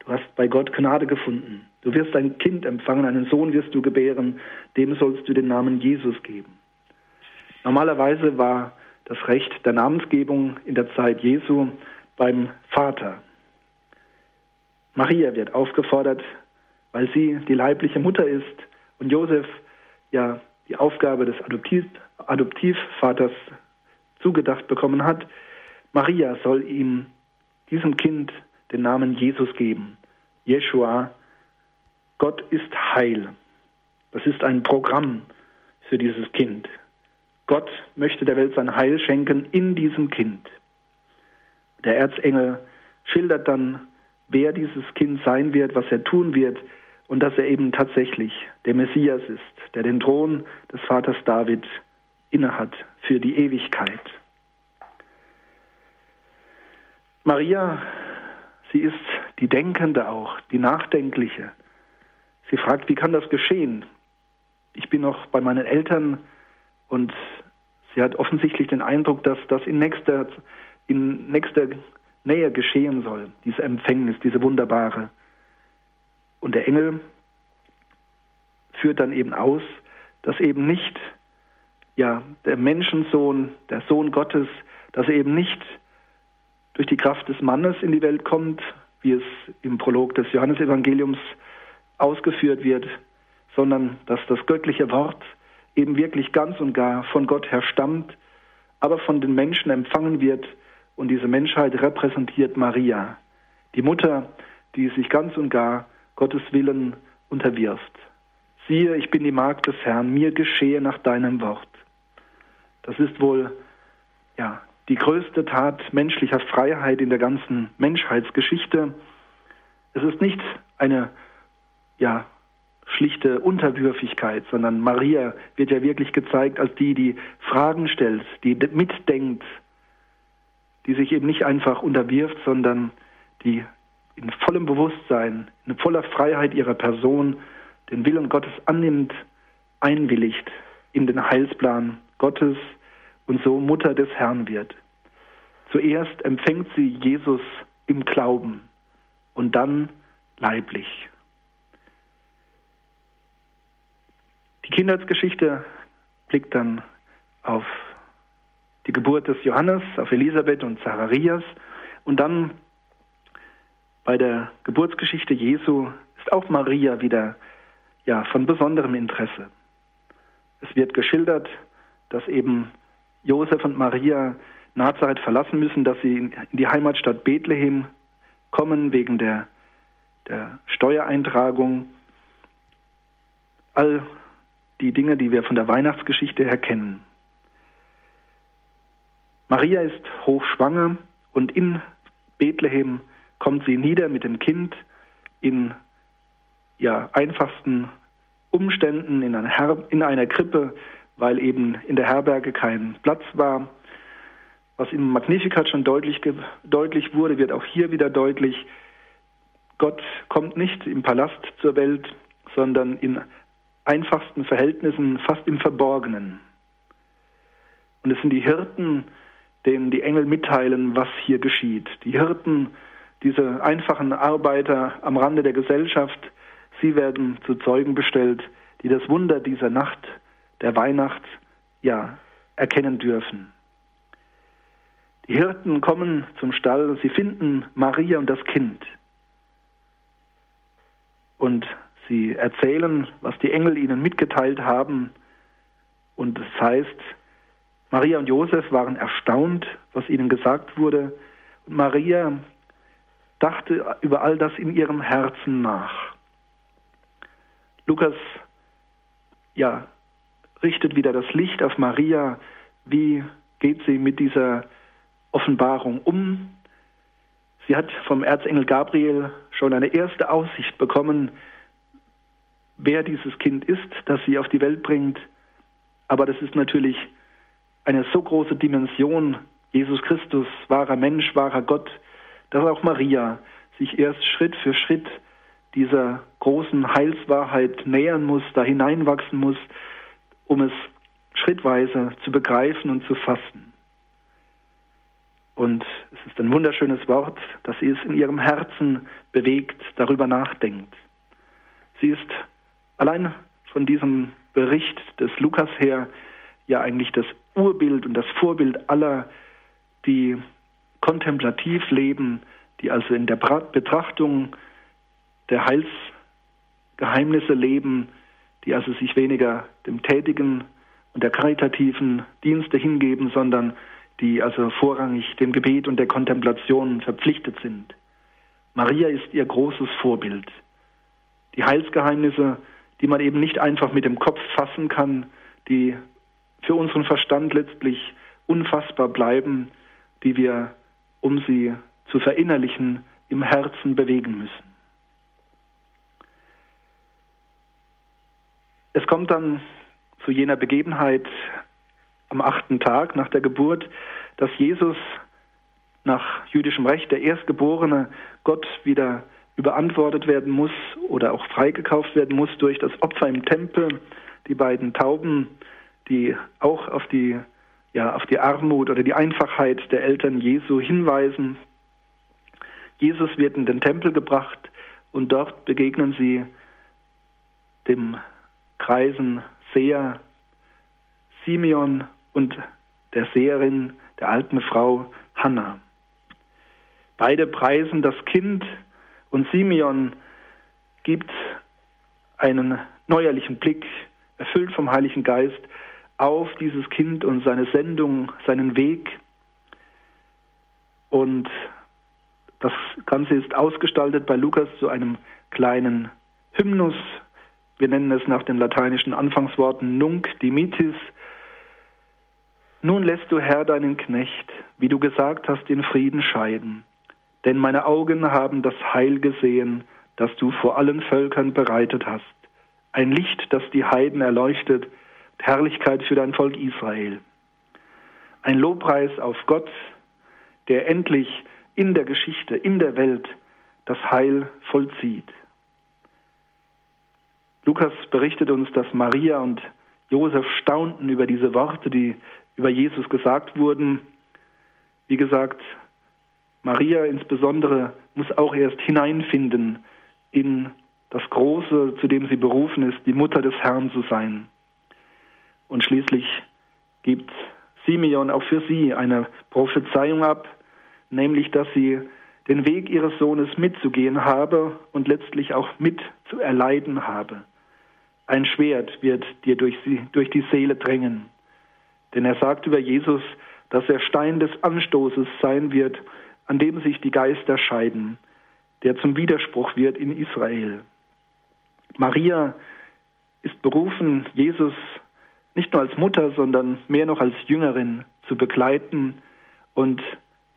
Du hast bei Gott Gnade gefunden. Du wirst ein Kind empfangen, einen Sohn wirst du gebären, dem sollst du den Namen Jesus geben. Normalerweise war das Recht der Namensgebung in der Zeit Jesu beim Vater. Maria wird aufgefordert, weil sie die leibliche Mutter ist und Josef ja die Aufgabe des Adoptiv Adoptivvaters zugedacht bekommen hat. Maria soll ihm, diesem Kind, den Namen Jesus geben. Jeshua, Gott ist Heil. Das ist ein Programm für dieses Kind. Gott möchte der Welt sein Heil schenken in diesem Kind. Der Erzengel schildert dann, wer dieses Kind sein wird, was er tun wird und dass er eben tatsächlich der Messias ist, der den Thron des Vaters David innehat für die Ewigkeit. Maria, sie ist die Denkende auch, die Nachdenkliche. Sie fragt, wie kann das geschehen? Ich bin noch bei meinen Eltern und sie hat offensichtlich den Eindruck, dass das in nächster, in nächster Nähe geschehen soll, diese Empfängnis, diese wunderbare. Und der Engel führt dann eben aus, dass eben nicht ja, der Menschensohn, der Sohn Gottes, dass er eben nicht durch die Kraft des Mannes in die Welt kommt, wie es im Prolog des Johannesevangeliums ausgeführt wird, sondern dass das göttliche Wort eben wirklich ganz und gar von Gott her stammt, aber von den Menschen empfangen wird und diese Menschheit repräsentiert Maria, die Mutter, die sich ganz und gar Gottes Willen unterwirft. Siehe, ich bin die Magd des Herrn, mir geschehe nach deinem Wort. Das ist wohl ja, die größte Tat menschlicher Freiheit in der ganzen Menschheitsgeschichte. Es ist nicht eine ja, schlichte Unterwürfigkeit, sondern Maria wird ja wirklich gezeigt als die, die Fragen stellt, die mitdenkt, die sich eben nicht einfach unterwirft, sondern die in vollem Bewusstsein, in voller Freiheit ihrer Person den Willen Gottes annimmt, einwilligt in den Heilsplan Gottes und so Mutter des Herrn wird. Zuerst empfängt sie Jesus im Glauben und dann leiblich. Die Kindheitsgeschichte blickt dann auf die Geburt des Johannes, auf Elisabeth und Zacharias und dann bei der Geburtsgeschichte Jesu ist auch Maria wieder ja, von besonderem Interesse. Es wird geschildert, dass eben Josef und Maria Nazareth verlassen müssen, dass sie in die Heimatstadt Bethlehem kommen wegen der, der Steuereintragung. All die Dinge, die wir von der Weihnachtsgeschichte her kennen. Maria ist hochschwanger und in Bethlehem kommt sie nieder mit dem Kind in ja, einfachsten Umständen in einer, in einer Krippe, weil eben in der Herberge kein Platz war. Was im Magnificat schon deutlich, deutlich wurde, wird auch hier wieder deutlich. Gott kommt nicht im Palast zur Welt, sondern in einfachsten Verhältnissen, fast im Verborgenen. Und es sind die Hirten, denen die Engel mitteilen, was hier geschieht. Die Hirten, diese einfachen Arbeiter am Rande der Gesellschaft, sie werden zu Zeugen bestellt, die das Wunder dieser Nacht, der Weihnacht, ja, erkennen dürfen. Die Hirten kommen zum Stall, sie finden Maria und das Kind. Und sie erzählen, was die Engel ihnen mitgeteilt haben. Und es das heißt, Maria und Josef waren erstaunt, was ihnen gesagt wurde. Und Maria dachte über all das in ihrem Herzen nach. Lukas ja, richtet wieder das Licht auf Maria. Wie geht sie mit dieser Offenbarung um. Sie hat vom Erzengel Gabriel schon eine erste Aussicht bekommen, wer dieses Kind ist, das sie auf die Welt bringt. Aber das ist natürlich eine so große Dimension, Jesus Christus, wahrer Mensch, wahrer Gott, dass auch Maria sich erst Schritt für Schritt dieser großen Heilswahrheit nähern muss, da hineinwachsen muss, um es schrittweise zu begreifen und zu fassen. Und es ist ein wunderschönes Wort, dass sie es in ihrem Herzen bewegt, darüber nachdenkt. Sie ist allein von diesem Bericht des Lukas her ja eigentlich das Urbild und das Vorbild aller, die kontemplativ leben, die also in der Betrachtung der Heilsgeheimnisse leben, die also sich weniger dem tätigen und der karitativen Dienste hingeben, sondern die also vorrangig dem Gebet und der Kontemplation verpflichtet sind. Maria ist ihr großes Vorbild. Die Heilsgeheimnisse, die man eben nicht einfach mit dem Kopf fassen kann, die für unseren Verstand letztlich unfassbar bleiben, die wir, um sie zu verinnerlichen, im Herzen bewegen müssen. Es kommt dann zu jener Begebenheit am achten Tag nach der Geburt, dass Jesus nach jüdischem Recht der Erstgeborene Gott wieder überantwortet werden muss oder auch freigekauft werden muss durch das Opfer im Tempel. Die beiden Tauben, die auch auf die, ja, auf die Armut oder die Einfachheit der Eltern Jesu hinweisen. Jesus wird in den Tempel gebracht und dort begegnen sie dem Kreisen Seher, Simeon und der Seherin, der alten Frau Hannah. Beide preisen das Kind und Simeon gibt einen neuerlichen Blick, erfüllt vom Heiligen Geist, auf dieses Kind und seine Sendung, seinen Weg. Und das Ganze ist ausgestaltet bei Lukas zu einem kleinen Hymnus. Wir nennen es nach den lateinischen Anfangsworten Nunc Dimitis. Nun lässt du Herr deinen Knecht, wie du gesagt hast, in Frieden scheiden. Denn meine Augen haben das Heil gesehen, das du vor allen Völkern bereitet hast. Ein Licht, das die Heiden erleuchtet, Herrlichkeit für dein Volk Israel. Ein Lobpreis auf Gott, der endlich in der Geschichte, in der Welt das Heil vollzieht. Lukas berichtet uns, dass Maria und Josef staunten über diese Worte, die über Jesus gesagt wurden. Wie gesagt, Maria insbesondere muss auch erst hineinfinden in das Große, zu dem sie berufen ist, die Mutter des Herrn zu sein. Und schließlich gibt Simeon auch für sie eine Prophezeiung ab, nämlich dass sie den Weg ihres Sohnes mitzugehen habe und letztlich auch mit zu erleiden habe. Ein Schwert wird dir durch, sie, durch die Seele drängen. Denn er sagt über Jesus, dass er Stein des Anstoßes sein wird, an dem sich die Geister scheiden, der zum Widerspruch wird in Israel. Maria ist berufen, Jesus nicht nur als Mutter, sondern mehr noch als Jüngerin zu begleiten und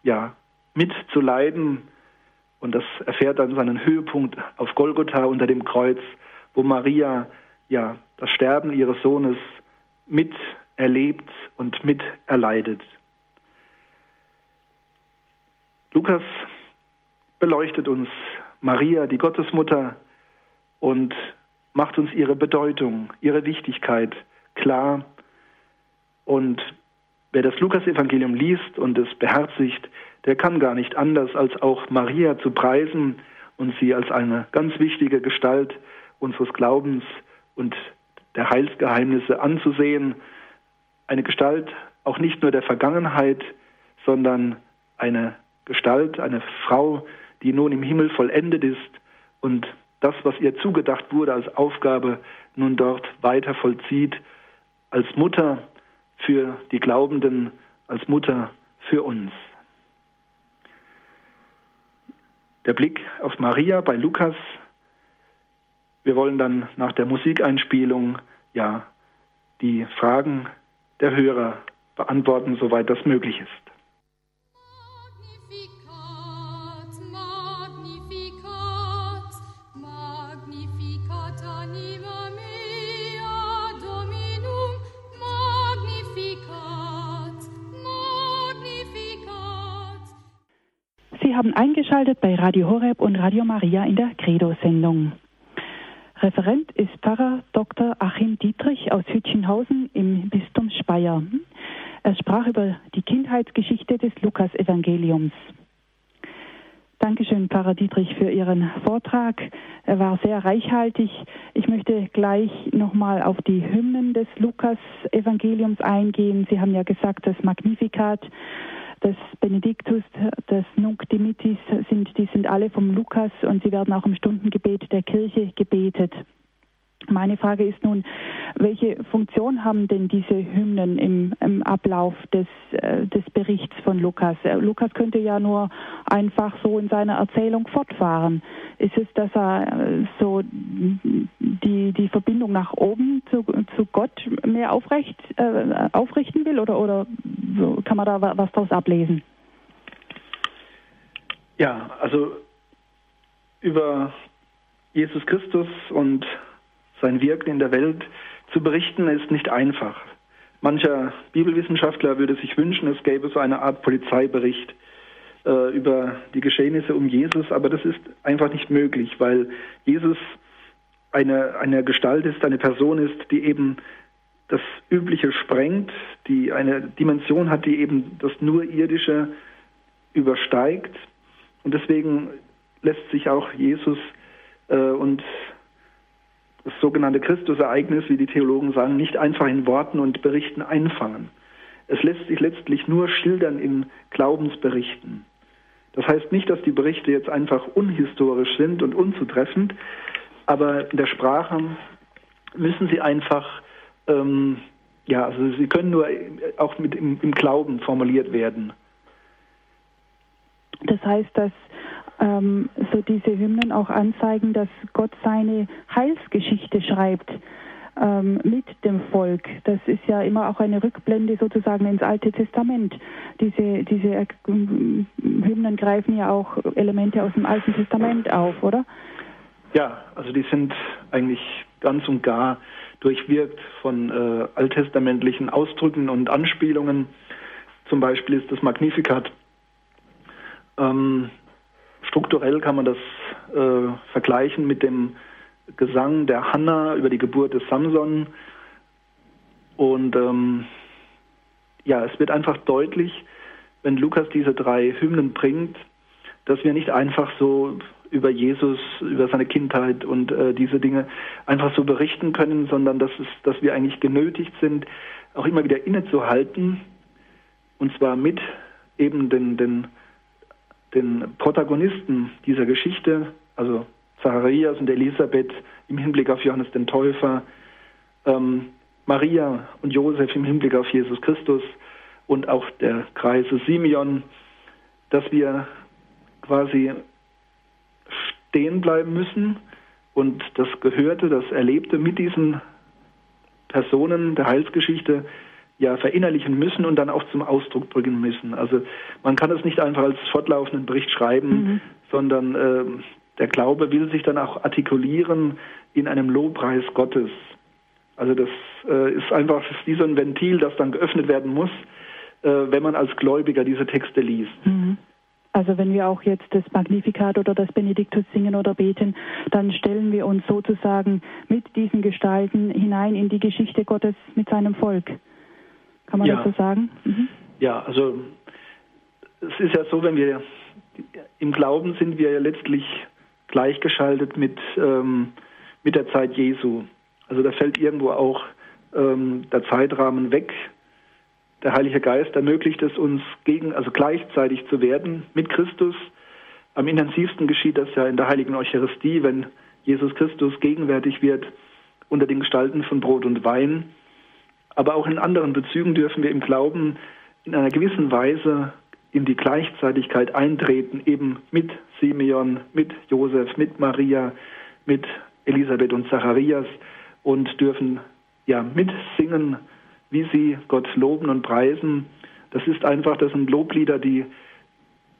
ja, mitzuleiden. Und das erfährt dann seinen Höhepunkt auf Golgotha unter dem Kreuz, wo Maria ja das Sterben ihres Sohnes miterlebt und miterleidet. Lukas beleuchtet uns Maria, die Gottesmutter, und macht uns ihre Bedeutung, ihre Wichtigkeit klar. Und wer das Lukasevangelium liest und es beherzigt, der kann gar nicht anders, als auch Maria zu preisen und sie als eine ganz wichtige Gestalt unseres Glaubens und der Heilsgeheimnisse anzusehen. Eine Gestalt auch nicht nur der Vergangenheit, sondern eine Gestalt, eine Frau, die nun im Himmel vollendet ist und das, was ihr zugedacht wurde als Aufgabe, nun dort weiter vollzieht, als Mutter für die Glaubenden, als Mutter für uns. Der Blick auf Maria bei Lukas. Wir wollen dann nach der Musikeinspielung ja die Fragen der Hörer beantworten, soweit das möglich ist.
haben eingeschaltet bei Radio Horeb und Radio Maria in der Credo-Sendung. Referent ist Pfarrer Dr. Achim Dietrich aus Hütchenhausen im Bistum Speyer. Er sprach über die Kindheitsgeschichte des Lukas-Evangeliums. Dankeschön, Pfarrer Dietrich, für Ihren Vortrag. Er war sehr reichhaltig. Ich möchte gleich nochmal auf die Hymnen des Lukas-Evangeliums eingehen. Sie haben ja gesagt, das Magnificat das Benediktus, das Nunc Dimittis sind, die sind alle vom Lukas und sie werden auch im Stundengebet der Kirche gebetet. Meine Frage ist nun, welche Funktion haben denn diese Hymnen im, im Ablauf des, äh, des Berichts von Lukas? Äh, Lukas könnte ja nur einfach so in seiner Erzählung fortfahren. Ist es, dass er äh, so die, die Verbindung nach oben zu, zu Gott mehr aufrecht, äh, aufrichten will oder, oder kann man da was daraus ablesen?
Ja, also über Jesus Christus und sein Wirken in der Welt zu berichten, ist nicht einfach. Mancher Bibelwissenschaftler würde sich wünschen, es gäbe so eine Art Polizeibericht äh, über die Geschehnisse um Jesus, aber das ist einfach nicht möglich, weil Jesus eine, eine Gestalt ist, eine Person ist, die eben das Übliche sprengt, die eine Dimension hat, die eben das nur Irdische übersteigt. Und deswegen lässt sich auch Jesus äh, und das sogenannte Christusereignis, wie die Theologen sagen, nicht einfach in Worten und Berichten einfangen. Es lässt sich letztlich nur schildern in Glaubensberichten. Das heißt nicht, dass die Berichte jetzt einfach unhistorisch sind und unzutreffend, aber in der Sprache müssen sie einfach, ähm, ja, also sie können nur auch mit im, im Glauben formuliert werden.
Das heißt, dass ähm, so diese Hymnen auch anzeigen, dass Gott seine Heilsgeschichte schreibt ähm, mit dem Volk. Das ist ja immer auch eine Rückblende sozusagen ins Alte Testament. Diese, diese äh, Hymnen greifen ja auch Elemente aus dem Alten Testament auf, oder?
Ja, also die sind eigentlich ganz und gar durchwirkt von äh, alttestamentlichen Ausdrücken und Anspielungen. Zum Beispiel ist das Magnificat ähm, Strukturell kann man das äh, vergleichen mit dem Gesang der Hanna über die Geburt des Samson. Und ähm, ja, es wird einfach deutlich, wenn Lukas diese drei Hymnen bringt, dass wir nicht einfach so über Jesus, über seine Kindheit und äh, diese Dinge einfach so berichten können, sondern dass, es, dass wir eigentlich genötigt sind, auch immer wieder innezuhalten, und zwar mit eben den, den den Protagonisten dieser Geschichte, also Zacharias und Elisabeth im Hinblick auf Johannes den Täufer, ähm, Maria und Josef im Hinblick auf Jesus Christus und auch der Kreise Simeon, dass wir quasi stehen bleiben müssen und das Gehörte, das Erlebte mit diesen Personen der Heilsgeschichte ja verinnerlichen müssen und dann auch zum Ausdruck bringen müssen. Also man kann es nicht einfach als fortlaufenden Bericht schreiben, mhm. sondern äh, der Glaube will sich dann auch artikulieren in einem Lobpreis Gottes. Also das äh, ist einfach ist wie so ein Ventil, das dann geöffnet werden muss, äh, wenn man als Gläubiger diese Texte liest.
Mhm. Also wenn wir auch jetzt das Magnificat oder das Benediktus singen oder beten, dann stellen wir uns sozusagen mit diesen Gestalten hinein in die Geschichte Gottes mit seinem Volk. Kann man ja. das so sagen?
Mhm. Ja, also es ist ja so, wenn wir im Glauben sind wir ja letztlich gleichgeschaltet mit, ähm, mit der Zeit Jesu. Also da fällt irgendwo auch ähm, der Zeitrahmen weg. Der Heilige Geist ermöglicht es uns, gegen, also gleichzeitig zu werden mit Christus. Am intensivsten geschieht das ja in der Heiligen Eucharistie, wenn Jesus Christus gegenwärtig wird unter den Gestalten von Brot und Wein. Aber auch in anderen Bezügen dürfen wir im Glauben in einer gewissen Weise in die Gleichzeitigkeit eintreten, eben mit Simeon, mit Josef, mit Maria, mit Elisabeth und Zacharias und dürfen ja mitsingen, wie sie Gott loben und preisen. Das ist einfach, das sind Loblieder, die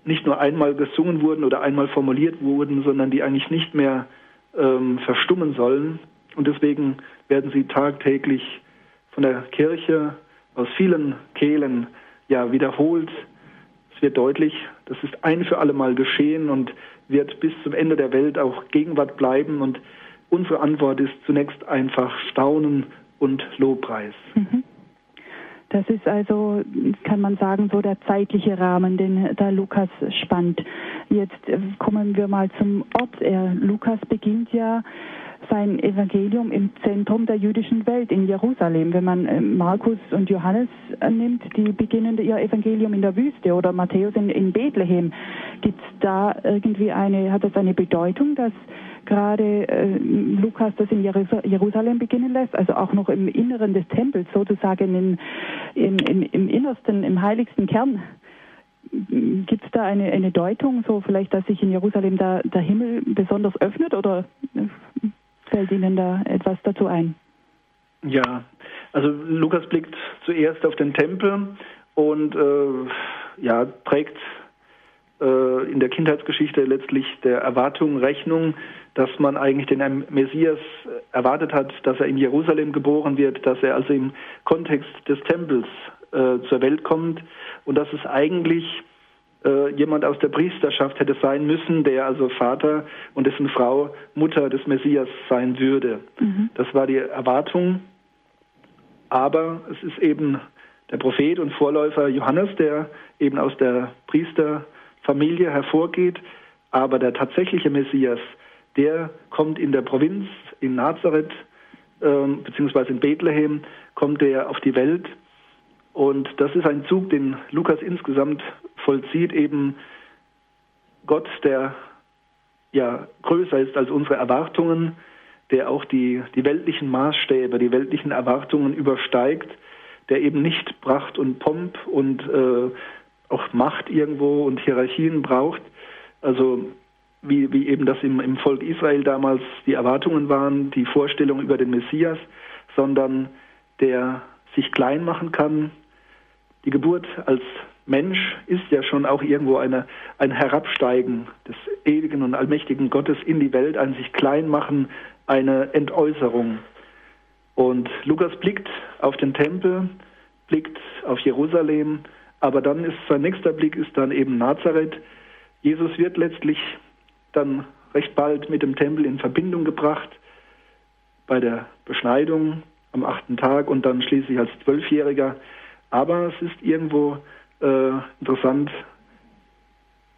nicht nur einmal gesungen wurden oder einmal formuliert wurden, sondern die eigentlich nicht mehr ähm, verstummen sollen. Und deswegen werden sie tagtäglich von der Kirche aus vielen Kehlen ja wiederholt. Es wird deutlich, das ist ein für alle Mal geschehen und wird bis zum Ende der Welt auch Gegenwart bleiben. Und unsere Antwort ist zunächst einfach Staunen und Lobpreis. Mhm.
Das ist also, kann man sagen, so der zeitliche Rahmen, den da Lukas spannt. Jetzt kommen wir mal zum Ort. Er, Lukas beginnt ja sein Evangelium im Zentrum der jüdischen Welt in Jerusalem. Wenn man äh, Markus und Johannes äh, nimmt, die beginnen ihr Evangelium in der Wüste oder Matthäus in, in Bethlehem. Gibt da irgendwie eine, hat das eine Bedeutung, dass gerade äh, Lukas das in Jerusalem beginnen lässt, also auch noch im Inneren des Tempels, sozusagen in, in, im Innersten, im heiligsten Kern Gibt es da eine, eine Deutung, so vielleicht, dass sich in Jerusalem da der Himmel besonders öffnet oder fällt Ihnen da etwas dazu ein?
Ja, also Lukas blickt zuerst auf den Tempel und äh, ja, trägt äh, in der Kindheitsgeschichte letztlich der Erwartung Rechnung, dass man eigentlich den Messias erwartet hat, dass er in Jerusalem geboren wird, dass er also im Kontext des Tempels äh, zur Welt kommt und dass es eigentlich äh, jemand aus der Priesterschaft hätte sein müssen, der also Vater und dessen Frau Mutter des Messias sein würde. Mhm. Das war die Erwartung. Aber es ist eben der Prophet und Vorläufer Johannes, der eben aus der Priesterfamilie hervorgeht. Aber der tatsächliche Messias, der kommt in der Provinz, in Nazareth, äh, beziehungsweise in Bethlehem, kommt er auf die Welt und das ist ein Zug, den Lukas insgesamt vollzieht, eben Gott, der ja größer ist als unsere Erwartungen, der auch die, die weltlichen Maßstäbe, die weltlichen Erwartungen übersteigt, der eben nicht Pracht und Pomp und äh, auch Macht irgendwo und Hierarchien braucht. Also wie, wie eben das im, im Volk Israel damals die Erwartungen waren, die Vorstellung über den Messias, sondern der sich klein machen kann. Die Geburt als Mensch ist ja schon auch irgendwo eine, ein Herabsteigen des ewigen und allmächtigen Gottes in die Welt, ein sich klein machen, eine Entäußerung. Und Lukas blickt auf den Tempel, blickt auf Jerusalem, aber dann ist sein nächster Blick ist dann eben Nazareth. Jesus wird letztlich dann recht bald mit dem Tempel in Verbindung gebracht bei der Beschneidung am achten Tag und dann schließlich als Zwölfjähriger. Aber es ist irgendwo äh, interessant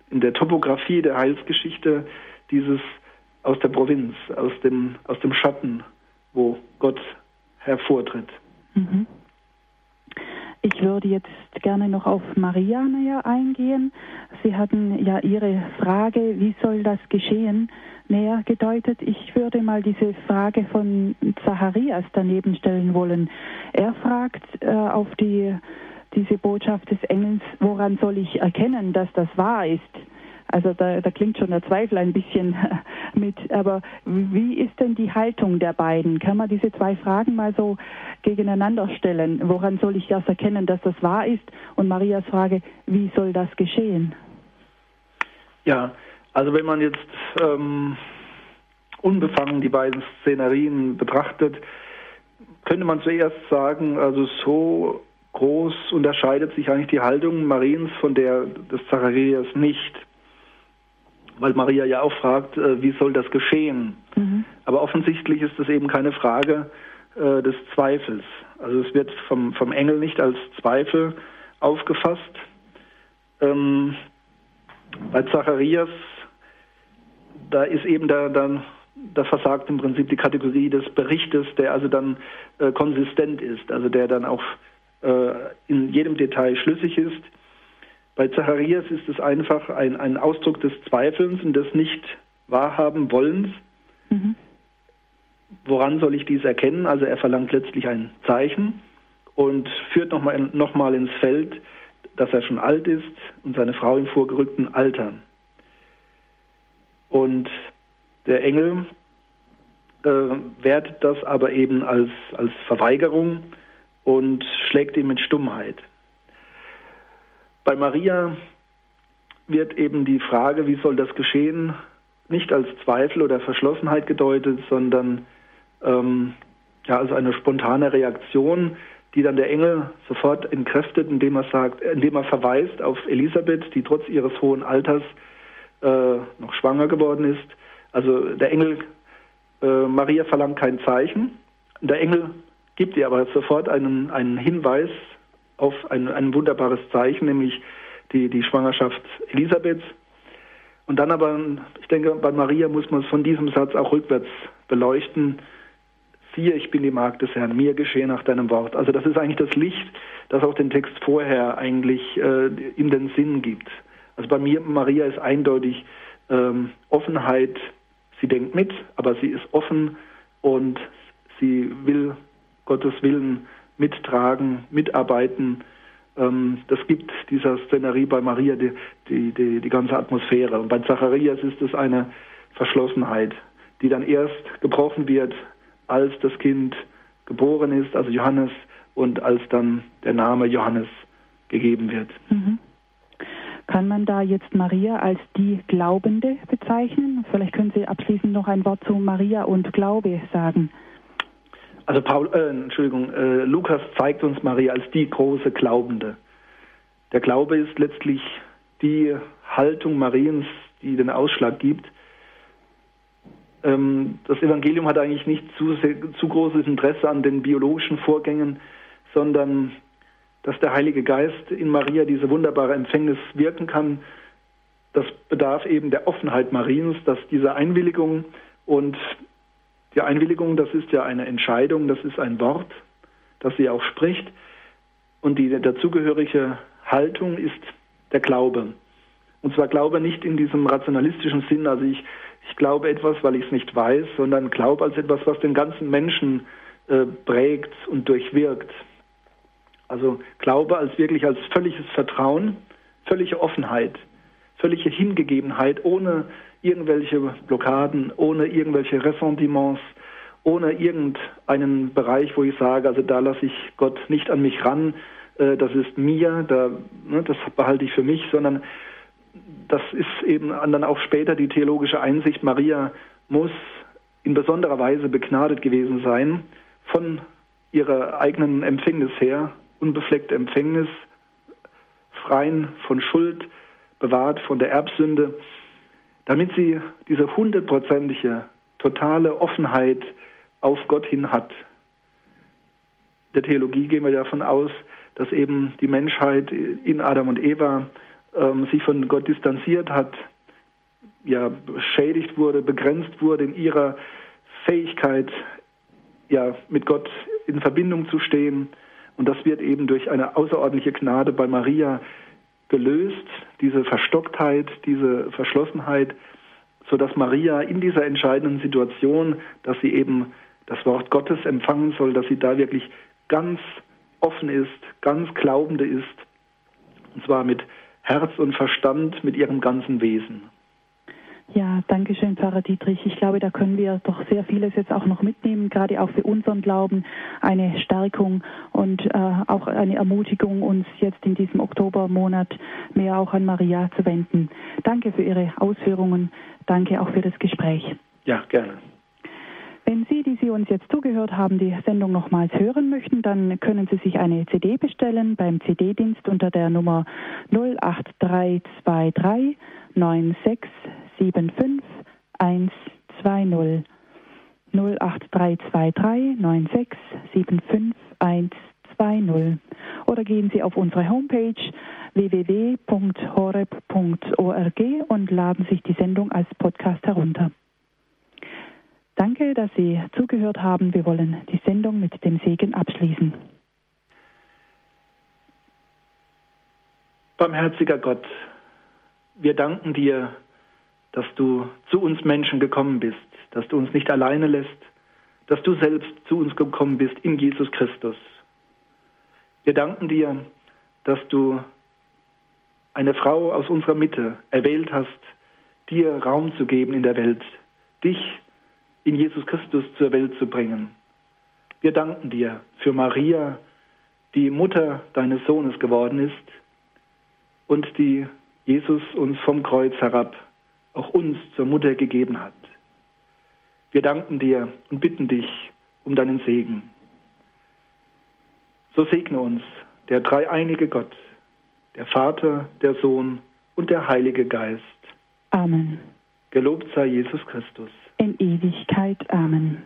in der Topografie der Heilsgeschichte dieses aus der Provinz, aus dem, aus dem Schatten, wo Gott hervortritt. Mhm.
Ich würde jetzt gerne noch auf Maria näher eingehen. Sie hatten ja Ihre Frage, wie soll das geschehen, näher gedeutet. Ich würde mal diese Frage von Zacharias daneben stellen wollen. Er fragt äh, auf die, diese Botschaft des Engels, woran soll ich erkennen, dass das wahr ist? Also da, da klingt schon der Zweifel ein bisschen mit. Aber wie ist denn die Haltung der beiden? Kann man diese zwei Fragen mal so gegeneinander stellen? Woran soll ich das erkennen, dass das wahr ist? Und Marias Frage, wie soll das geschehen?
Ja, also wenn man jetzt ähm, unbefangen die beiden Szenarien betrachtet, könnte man zuerst sagen, also so groß unterscheidet sich eigentlich die Haltung Mariens von der des Zacharias nicht. Weil Maria ja auch fragt, äh, wie soll das geschehen? Mhm. Aber offensichtlich ist das eben keine Frage äh, des Zweifels. Also es wird vom, vom Engel nicht als Zweifel aufgefasst. Ähm, bei Zacharias da ist eben da dann da versagt im Prinzip die Kategorie des Berichtes, der also dann äh, konsistent ist, also der dann auch in jedem Detail schlüssig ist. Bei Zacharias ist es einfach ein, ein Ausdruck des Zweifelns und des nicht wahrhaben Wollens. Mhm. Woran soll ich dies erkennen? Also er verlangt letztlich ein Zeichen und führt nochmal noch mal ins Feld, dass er schon alt ist und seine Frau im vorgerückten Alter. Und der Engel äh, wertet das aber eben als, als Verweigerung und schlägt ihn mit Stummheit. Bei Maria wird eben die Frage, wie soll das geschehen, nicht als Zweifel oder Verschlossenheit gedeutet, sondern ähm, ja, als eine spontane Reaktion, die dann der Engel sofort entkräftet, indem er sagt, indem er verweist auf Elisabeth, die trotz ihres hohen Alters äh, noch schwanger geworden ist. Also der Engel, äh, Maria verlangt kein Zeichen. Der Engel gibt ihr aber sofort einen, einen Hinweis auf ein, ein wunderbares Zeichen, nämlich die, die Schwangerschaft Elisabeths. Und dann aber, ich denke, bei Maria muss man es von diesem Satz auch rückwärts beleuchten, siehe, ich bin die Magd des Herrn, mir geschehe nach deinem Wort. Also das ist eigentlich das Licht, das auch den Text vorher eigentlich äh, in den Sinn gibt. Also bei mir, Maria ist eindeutig ähm, Offenheit, sie denkt mit, aber sie ist offen und sie will Gottes Willen mittragen, mitarbeiten. Ähm, das gibt dieser Szenerie bei Maria die, die, die, die ganze Atmosphäre. Und bei Zacharias ist es eine Verschlossenheit, die dann erst gebrochen wird, als das Kind geboren ist, also Johannes, und als dann der Name Johannes gegeben wird. Mhm.
Kann man da jetzt Maria als die Glaubende bezeichnen? Vielleicht können Sie abschließend noch ein Wort zu Maria und Glaube sagen.
Also Paul, äh, Entschuldigung, äh, Lukas zeigt uns Maria als die große Glaubende. Der Glaube ist letztlich die Haltung Mariens, die den Ausschlag gibt. Ähm, das Evangelium hat eigentlich nicht zu, zu großes Interesse an den biologischen Vorgängen, sondern dass der Heilige Geist in Maria diese wunderbare Empfängnis wirken kann, das bedarf eben der Offenheit Mariens, dass diese Einwilligung und die Einwilligung, das ist ja eine Entscheidung, das ist ein Wort, das sie auch spricht und die dazugehörige Haltung ist der Glaube. Und zwar Glaube nicht in diesem rationalistischen Sinn, also ich, ich glaube etwas, weil ich es nicht weiß, sondern Glaube als etwas, was den ganzen Menschen äh, prägt und durchwirkt. Also Glaube als wirklich als völliges Vertrauen, völlige Offenheit, völlige Hingegebenheit, ohne irgendwelche Blockaden, ohne irgendwelche Ressentiments, ohne irgendeinen Bereich, wo ich sage, also da lasse ich Gott nicht an mich ran, äh, das ist mir, da, ne, das behalte ich für mich, sondern das ist eben dann auch später die theologische Einsicht, Maria muss in besonderer Weise begnadet gewesen sein von ihrer eigenen Empfängnis her, unbefleckte Empfängnis, freien von Schuld, bewahrt von der Erbsünde, damit sie diese hundertprozentige, totale Offenheit auf Gott hin hat. Der Theologie gehen wir davon aus, dass eben die Menschheit in Adam und Eva ähm, sich von Gott distanziert hat, ja, beschädigt wurde, begrenzt wurde in ihrer Fähigkeit, ja, mit Gott in Verbindung zu stehen und das wird eben durch eine außerordentliche Gnade bei Maria gelöst, diese Verstocktheit, diese Verschlossenheit, sodass Maria in dieser entscheidenden Situation, dass sie eben das Wort Gottes empfangen soll, dass sie da wirklich ganz offen ist, ganz glaubende ist, und zwar mit Herz und Verstand, mit ihrem ganzen Wesen.
Ja, danke schön, Pfarrer Dietrich. Ich glaube, da können wir doch sehr vieles jetzt auch noch mitnehmen, gerade auch für unseren Glauben, eine Stärkung und äh, auch eine Ermutigung, uns jetzt in diesem Oktobermonat mehr auch an Maria zu wenden. Danke für Ihre Ausführungen. Danke auch für das Gespräch.
Ja, gerne.
Wenn Sie, die Sie uns jetzt zugehört haben, die Sendung nochmals hören möchten, dann können Sie sich eine CD bestellen beim CD-Dienst unter der Nummer 08323 9675 120. 08323 9675 120. Oder gehen Sie auf unsere Homepage www.horeb.org und laden sich die Sendung als Podcast herunter. Danke, dass Sie zugehört haben. Wir wollen die Sendung mit dem Segen abschließen.
Barmherziger Gott, wir danken dir, dass du zu uns Menschen gekommen bist, dass du uns nicht alleine lässt, dass du selbst zu uns gekommen bist in Jesus Christus. Wir danken dir, dass du eine Frau aus unserer Mitte erwählt hast, dir Raum zu geben in der Welt, dich in Jesus Christus zur Welt zu bringen. Wir danken dir für Maria, die Mutter deines Sohnes geworden ist und die Jesus uns vom Kreuz herab auch uns zur Mutter gegeben hat. Wir danken dir und bitten dich um deinen Segen. So segne uns der dreieinige Gott, der Vater, der Sohn und der Heilige Geist.
Amen.
Gelobt sei Jesus Christus.
In Ewigkeit. Amen.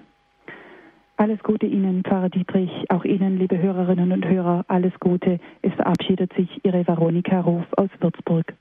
Alles Gute Ihnen, Pfarrer Dietrich, auch Ihnen, liebe Hörerinnen und Hörer, alles Gute. Es verabschiedet sich Ihre Veronika Ruf aus Würzburg.